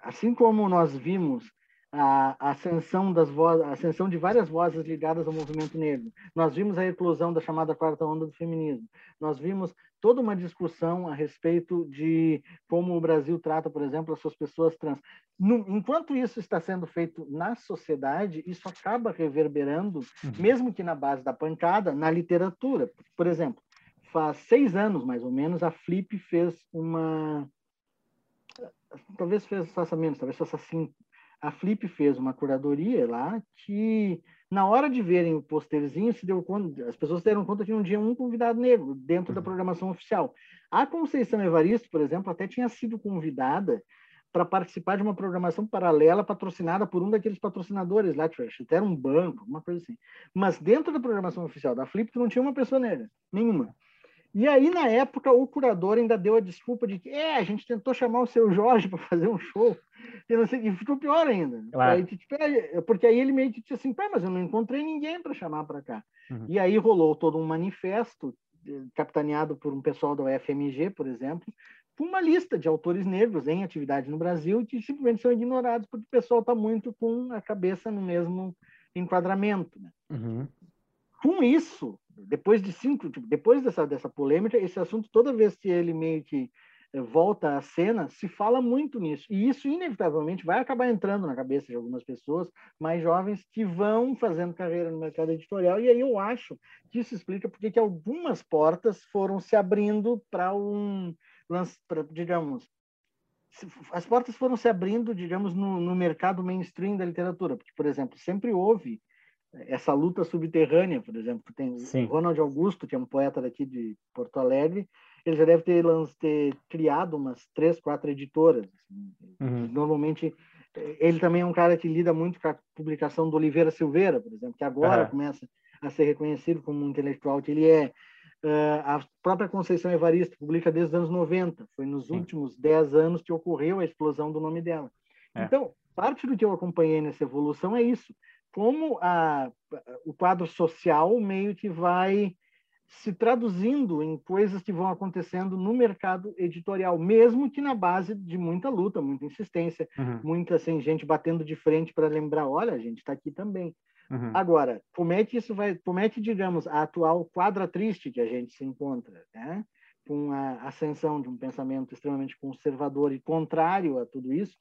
assim como nós vimos a, ascensão das vozes, a ascensão de várias vozes ligadas ao movimento negro. Nós vimos a eclosão da chamada quarta onda do feminismo. Nós vimos toda uma discussão a respeito de como o Brasil trata, por exemplo, as suas pessoas trans. Enquanto isso está sendo feito na sociedade, isso acaba reverberando, uhum. mesmo que na base da pancada, na literatura. Por exemplo, faz seis anos, mais ou menos, a Flip fez uma talvez fez faça menos, talvez faça cinco, a Flip fez uma curadoria lá que, na hora de verem o posterzinho, se deu conta, as pessoas deram conta que não tinha um convidado negro dentro da uhum. programação oficial. A Conceição Evaristo, por exemplo, até tinha sido convidada para participar de uma programação paralela patrocinada por um daqueles patrocinadores lá, até era um banco, uma coisa assim. Mas dentro da programação oficial da Flip, não tinha uma pessoa negra, nenhuma. E aí, na época, o curador ainda deu a desculpa de que é, a gente tentou chamar o seu Jorge para fazer um show, e, não sei, e ficou pior ainda. Claro. Aí, tipo, porque aí ele meio que disse assim, Pá, mas eu não encontrei ninguém para chamar para cá. Uhum. E aí rolou todo um manifesto, eh, capitaneado por um pessoal da UFMG, por exemplo, com uma lista de autores negros em atividade no Brasil que simplesmente são ignorados porque o pessoal está muito com a cabeça no mesmo enquadramento. Né? Uhum. Com isso, depois de cinco, tipo, depois dessa, dessa polêmica, esse assunto, toda vez que ele meio que eh, volta à cena, se fala muito nisso. E isso, inevitavelmente, vai acabar entrando na cabeça de algumas pessoas mais jovens que vão fazendo carreira no mercado editorial. E aí eu acho que isso explica porque que algumas portas foram se abrindo para um, pra, digamos, as portas foram se abrindo, digamos, no, no mercado mainstream da literatura. Porque, por exemplo, sempre houve essa luta subterrânea, por exemplo, tem Sim. Ronald Augusto, que é um poeta daqui de Porto Alegre, ele já deve ter, ter criado umas três, quatro editoras. Assim. Uhum. Normalmente, ele também é um cara que lida muito com a publicação do Oliveira Silveira, por exemplo, que agora uhum. começa a ser reconhecido como um intelectual que ele é. Uh, a própria Conceição Evaristo publica desde os anos 90. Foi nos Sim. últimos dez anos que ocorreu a explosão do nome dela. É. Então, parte do que eu acompanhei nessa evolução é isso como a, o quadro social meio que vai se traduzindo em coisas que vão acontecendo no mercado editorial, mesmo que na base de muita luta, muita insistência, uhum. muita assim, gente batendo de frente para lembrar, olha, a gente está aqui também. Uhum. Agora, como é que isso vai, como é que, digamos, a atual quadra triste que a gente se encontra, né? com a ascensão de um pensamento extremamente conservador e contrário a tudo isso,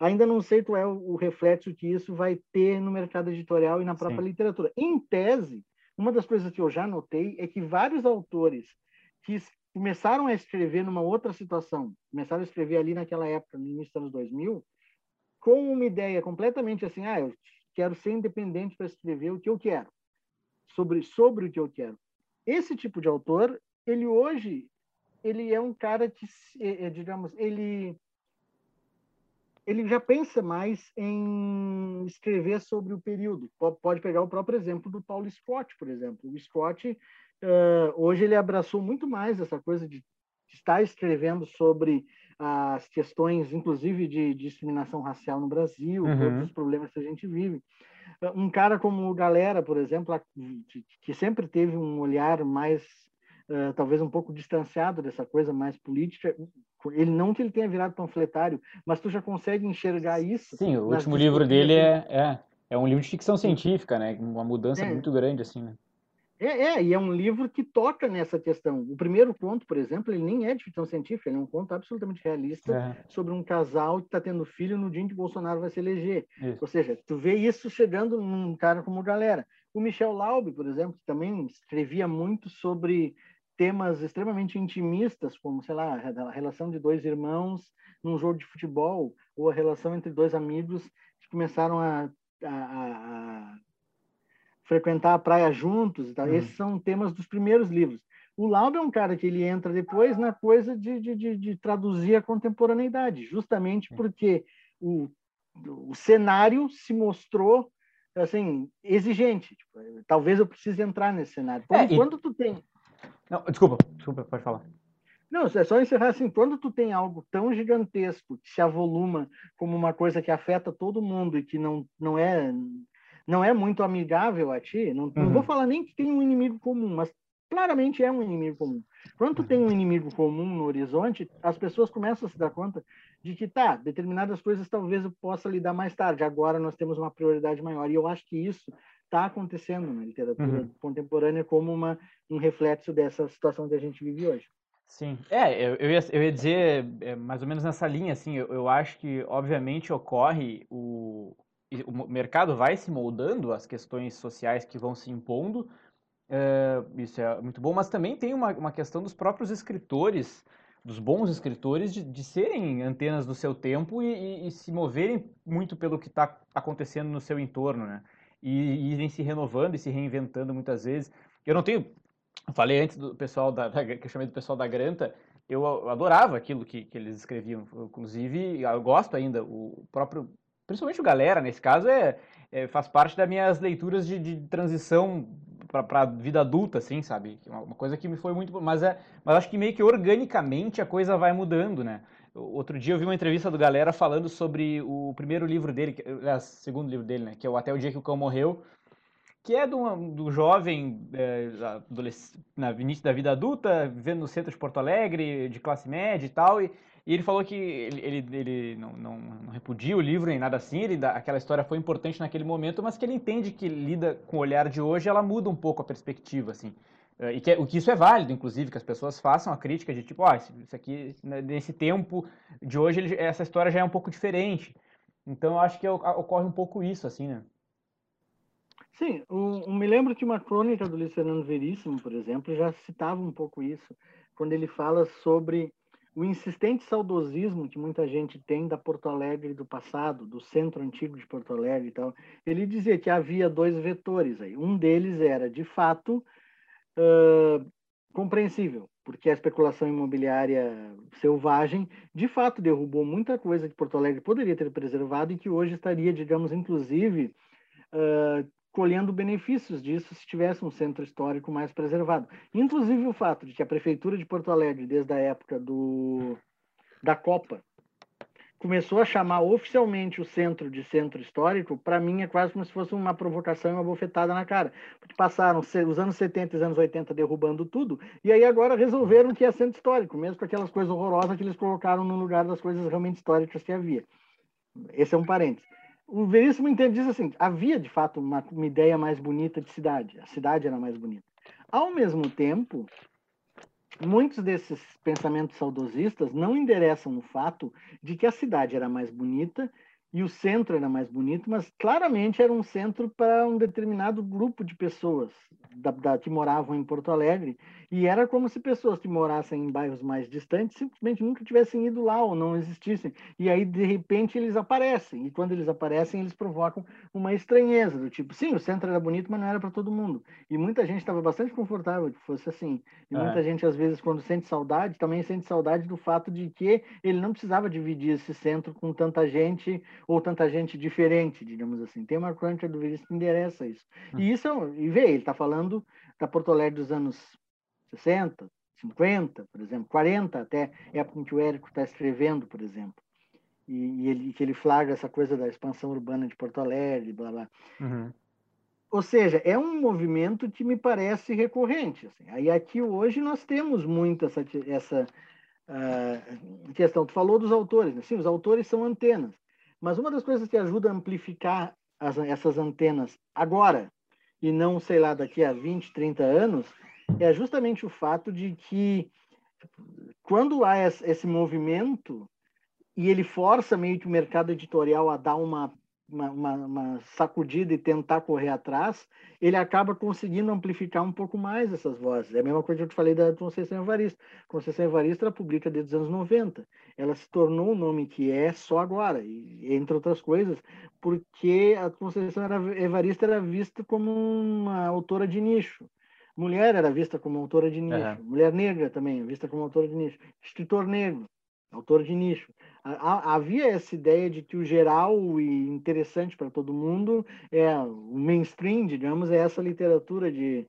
Ainda não sei qual é o, reflexo que isso vai ter no mercado editorial e na própria Sim. literatura. Em tese, uma das coisas que eu já notei é que vários autores que começaram a escrever numa outra situação, começaram a escrever ali naquela época, no início dos anos 2000, com uma ideia completamente assim, ah, eu quero ser independente para escrever o que eu quero, sobre, sobre o que eu quero. Esse tipo de autor, ele hoje, ele é um cara que, é, digamos, ele ele já pensa mais em escrever sobre o período. Pode pegar o próprio exemplo do Paulo Scott, por exemplo. O Scott, uh, hoje, ele abraçou muito mais essa coisa de estar escrevendo sobre as questões, inclusive, de, discriminação racial no Brasil, uhum. todos os problemas que a gente vive. Um cara como o Galera, por exemplo, que sempre teve um olhar mais, uh, talvez um pouco distanciado dessa coisa mais política, ele não que ele tenha virado panfletário, mas tu já consegue enxergar isso. Sim, o último livro dele é, é, é um livro de ficção científica, né? Uma mudança é. muito grande, assim, né? É, é, e é um livro que toca nessa questão. O primeiro conto, por exemplo, ele nem é de ficção científica, ele é um conto absolutamente realista é. sobre um casal que está tendo filho no dia em que Bolsonaro vai se eleger. Isso. Ou seja, tu vê isso chegando num cara como Galera. O Michel Laube, por exemplo, que também escrevia muito sobre temas extremamente intimistas, como, sei lá, a relação de dois irmãos num jogo de futebol, ou a relação entre dois amigos que começaram a, a, a frequentar a praia juntos e. Uhum. Esses são temas dos primeiros livros. O Laudo é um cara que ele entra depois na coisa de, de, de, de traduzir a contemporaneidade, justamente porque o, o cenário se mostrou assim exigente. Tipo, talvez eu precise entrar nesse cenário. Então, é, quando tu tem não, desculpa, desculpa, pode falar. Não, é só encerrar assim, quando tu tem algo tão gigantesco que se avoluma como uma coisa que afeta todo mundo e que não, não é não é muito amigável a ti, não, uhum. não vou uhum. falar nem que tem um inimigo comum, mas claramente é um inimigo comum. Quando tu tem um inimigo comum no horizonte, as pessoas começam a se dar conta de que, tá, determinadas coisas talvez eu possa lidar mais tarde, agora nós temos uma prioridade maior. E eu acho que isso está acontecendo na literatura uhum. contemporânea como uma, um reflexo dessa situação que a gente vive hoje. Sim, é, eu, eu, ia, eu ia dizer é, mais ou menos nessa linha, assim, eu, eu acho que, obviamente, ocorre o, o mercado vai se moldando, as questões sociais que vão se impondo, é, isso é muito bom, mas também tem uma, uma questão dos próprios escritores, dos bons escritores, de, de serem antenas do seu tempo e, e, e se moverem muito pelo que está acontecendo no seu entorno, né? E irem se renovando e se reinventando muitas vezes. Eu não tenho. Eu falei antes do pessoal da, da, que eu chamei do pessoal da Granta, eu adorava aquilo que, que eles escreviam. Inclusive, eu gosto ainda. O próprio. Principalmente o Galera, nesse caso, é, é faz parte das minhas leituras de, de transição para a vida adulta, assim, sabe? Uma coisa que me foi muito. Mas, é, mas acho que meio que organicamente a coisa vai mudando, né? Outro dia eu vi uma entrevista do Galera falando sobre o primeiro livro dele, o segundo livro dele, né? Que é o Até o Dia que o Cão Morreu, que é do, do jovem é, na início da vida adulta, vivendo no centro de Porto Alegre, de classe média e tal, e, e ele falou que ele, ele, ele não, não, não, repudia o livro nem nada assim, ele, aquela história foi importante naquele momento, mas que ele entende que lida com o olhar de hoje, ela muda um pouco a perspectiva, assim. Eh, e que, o que isso é válido, inclusive, que as pessoas façam a crítica de tipo, oh, isso aqui, né, nesse tempo de hoje, ele, essa história já é um pouco diferente. Então, eu acho que ocorre um pouco isso, assim, né? Sim, um, me lembro que uma crônica do Luiz Fernando Veríssimo, por exemplo, já citava um pouco isso, quando ele fala sobre o insistente saudosismo que muita gente tem da Porto Alegre do passado, do centro antigo de Porto Alegre e tal. Ele dizia que havia dois vetores aí. Um deles era, de fato, uh, compreensível, porque a especulação imobiliária selvagem, de fato, derrubou muita coisa que Porto Alegre poderia ter preservado e que hoje estaria, digamos, inclusive, uh, colhendo benefícios disso se tivesse um centro histórico mais preservado. Inclusive o fato de que a prefeitura de Porto Alegre, desde a época do, da Copa, começou a chamar oficialmente o centro de centro histórico, para mim é quase como se fosse uma provocação e uma bofetada na cara. Porque passaram os anos 70 e os anos 80 derrubando tudo, e aí agora resolveram que é centro histórico, mesmo com aquelas coisas horrorosas que eles colocaram no lugar das coisas realmente históricas que havia. Esse é um parênteses. O Veríssimo entende diz assim, havia de fato uma, uma ideia mais bonita de cidade, a cidade era mais bonita. Ao mesmo tempo, muitos desses pensamentos saudosistas não endereçam o fato de que a cidade era mais bonita e o centro era mais bonito, mas claramente era um centro para um determinado grupo de pessoas da, da, que moravam em Porto Alegre E era como se pessoas que morassem em bairros mais distantes simplesmente nunca tivessem ido lá ou não existissem. E aí, de repente, eles aparecem. E quando eles aparecem, eles provocam uma estranheza, do tipo, sim, o centro era bonito, mas não era para todo mundo. E muita gente estava bastante confortável que fosse assim. E é. muita gente, às vezes, quando sente saudade, também sente saudade do fato de que ele não precisava dividir esse centro com tanta gente ou tanta gente diferente, digamos assim. Tem uma crunch do Vinícius que endereça isso. Hum. E isso, é e vê, ele está falando da Porto Alegre dos anos 60, 50, por exemplo, 40 até época em que o Érico está escrevendo, por exemplo. E, e, ele, que ele flagra essa coisa da expansão urbana de Porto Alegre, blá blá. Uhum. Ou seja, é um movimento que me parece recorrente. Assim. Aí aqui hoje nós temos muito essa, essa uh, questão. Tu falou dos autores, né? Sim, os autores são antenas. Mas uma das coisas que ajuda a amplificar as, essas antenas agora, e não, sei lá, daqui a 20, 30 anos, é justamente o fato de que quando há esse movimento e ele força meio que o mercado editorial a dar uma, uma, uma, uma, sacudida e tentar correr atrás, ele acaba conseguindo amplificar um pouco mais essas vozes. É a mesma coisa que eu te falei da Conceição Evaristo. Conceição Evaristo ela publica desde os anos 90. Ela se tornou o nome que é só agora, e, entre outras coisas, porque a Conceição Evaristo era vista como uma autora de nicho mulher era vista como autora de nicho, uhum. mulher negra também vista como autora de nicho, escritor negro, autor de nicho. Havia essa ideia de que o geral e interessante para todo mundo é o mainstream, digamos, é essa literatura de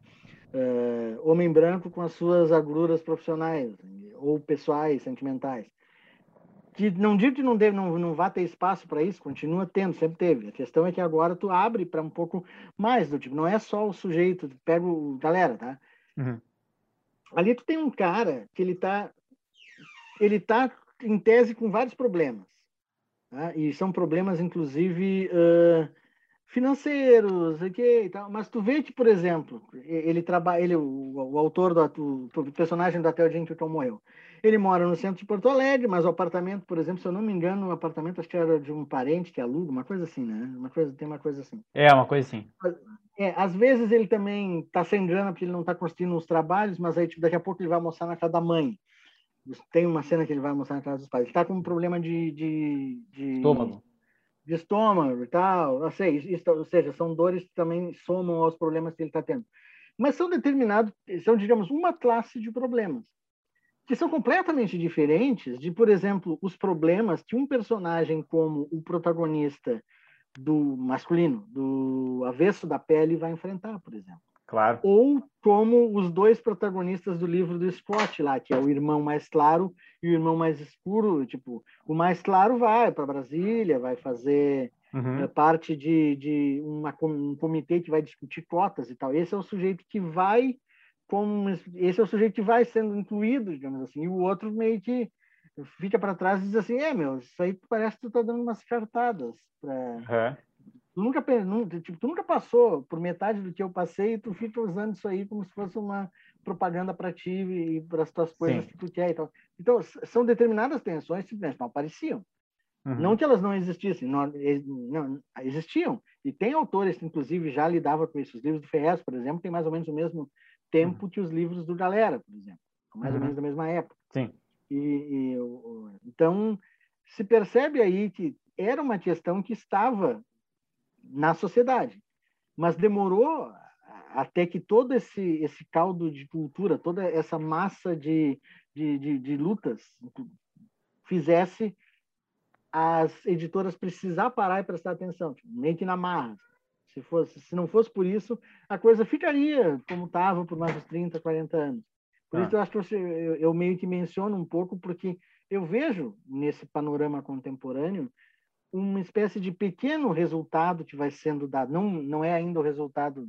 uh, homem branco com as suas agruras profissionais ou pessoais, sentimentais que não digo que não, deve, não, não vá ter espaço para isso, continua tendo, sempre teve. A questão é que agora tu abre para um pouco mais do tipo, não é só o sujeito, pega o galera, tá? Uhum. Ali tu tem um cara que ele tá ele tá em tese com vários problemas, tá? e são problemas inclusive uh, financeiros, okay, tal. mas tu vê que, por exemplo, ele trabalha, ele o, o autor do o personagem do Até o Dia em que o Tom morreu, ele mora no centro de Porto Alegre, mas o apartamento, por exemplo, se eu não me engano, o apartamento acho que era de um parente que aluga, uma coisa assim, né? Uma coisa, tem uma coisa assim. É, uma coisa assim. É, às vezes ele também está sem grana porque ele não está construindo os trabalhos, mas aí tipo, daqui a pouco ele vai almoçar na casa da mãe. Tem uma cena que ele vai almoçar na casa dos pais. Ele está com um problema de, de, de... Estômago. De estômago e tal. Eu sei, isso, ou seja, são dores que também somam aos problemas que ele está tendo. Mas são determinados, são, digamos, uma classe de problemas que são completamente diferentes de, por exemplo, os problemas que um personagem como o protagonista do masculino, do avesso da pele, vai enfrentar, por exemplo. Claro. Ou como os dois protagonistas do livro do Scott lá, que é o irmão mais claro e o irmão mais escuro. Tipo, o mais claro vai para Brasília, vai fazer uhum. é, parte de, de uma, um comitê que vai discutir cotas e tal. Esse é o sujeito que vai como esse é o sujeito que vai sendo incluído, digamos assim, e o outro meio que fica para trás e diz assim, é, meu, isso aí parece que tu tá dando umas cartadas para... Tu nunca, tipo, tu nunca passou por metade do que eu passei e tu fica usando isso aí como se fosse uma propaganda para ti e para as tuas coisas Sim. que tu quer e tal. Então, são determinadas tensões que não apareciam. Uhum. Não que elas não existissem, não, não, existiam. E tem autores que, inclusive, já lidavam com isso. Os livros do Ferrez, por exemplo, tem mais ou menos o mesmo tempo que os livros do Galera, por exemplo, mais uhum. ou menos da mesma época. Sim. E, e, então se percebe aí que era uma questão que estava na sociedade, mas demorou até que todo esse esse caldo de cultura, toda essa massa de, de, de, de lutas fizesse as editoras precisar parar e prestar atenção, tipo, meio que na marra. Se, fosse, se não fosse por isso, a coisa ficaria como estava por mais de 30, 40 anos. Por ah. isso eu acho que eu, eu, meio que menciono um pouco, porque eu vejo nesse panorama contemporâneo uma espécie de pequeno resultado que vai sendo dado. Não, não é ainda o resultado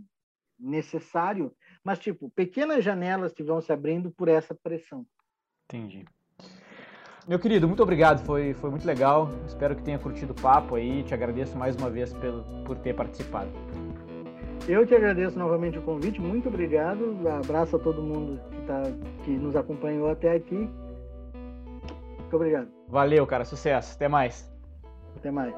necessário, mas tipo, pequenas janelas que vão se abrindo por essa pressão. Entendi. Meu querido, muito obrigado, foi, foi muito legal. Espero que tenha curtido o papo aí. Te agradeço mais uma vez pelo, por ter participado. Eu te agradeço novamente o convite, muito obrigado. Abraço a todo mundo que, tá, que nos acompanhou até aqui. Muito obrigado. Valeu, cara, sucesso. Até mais. Até mais.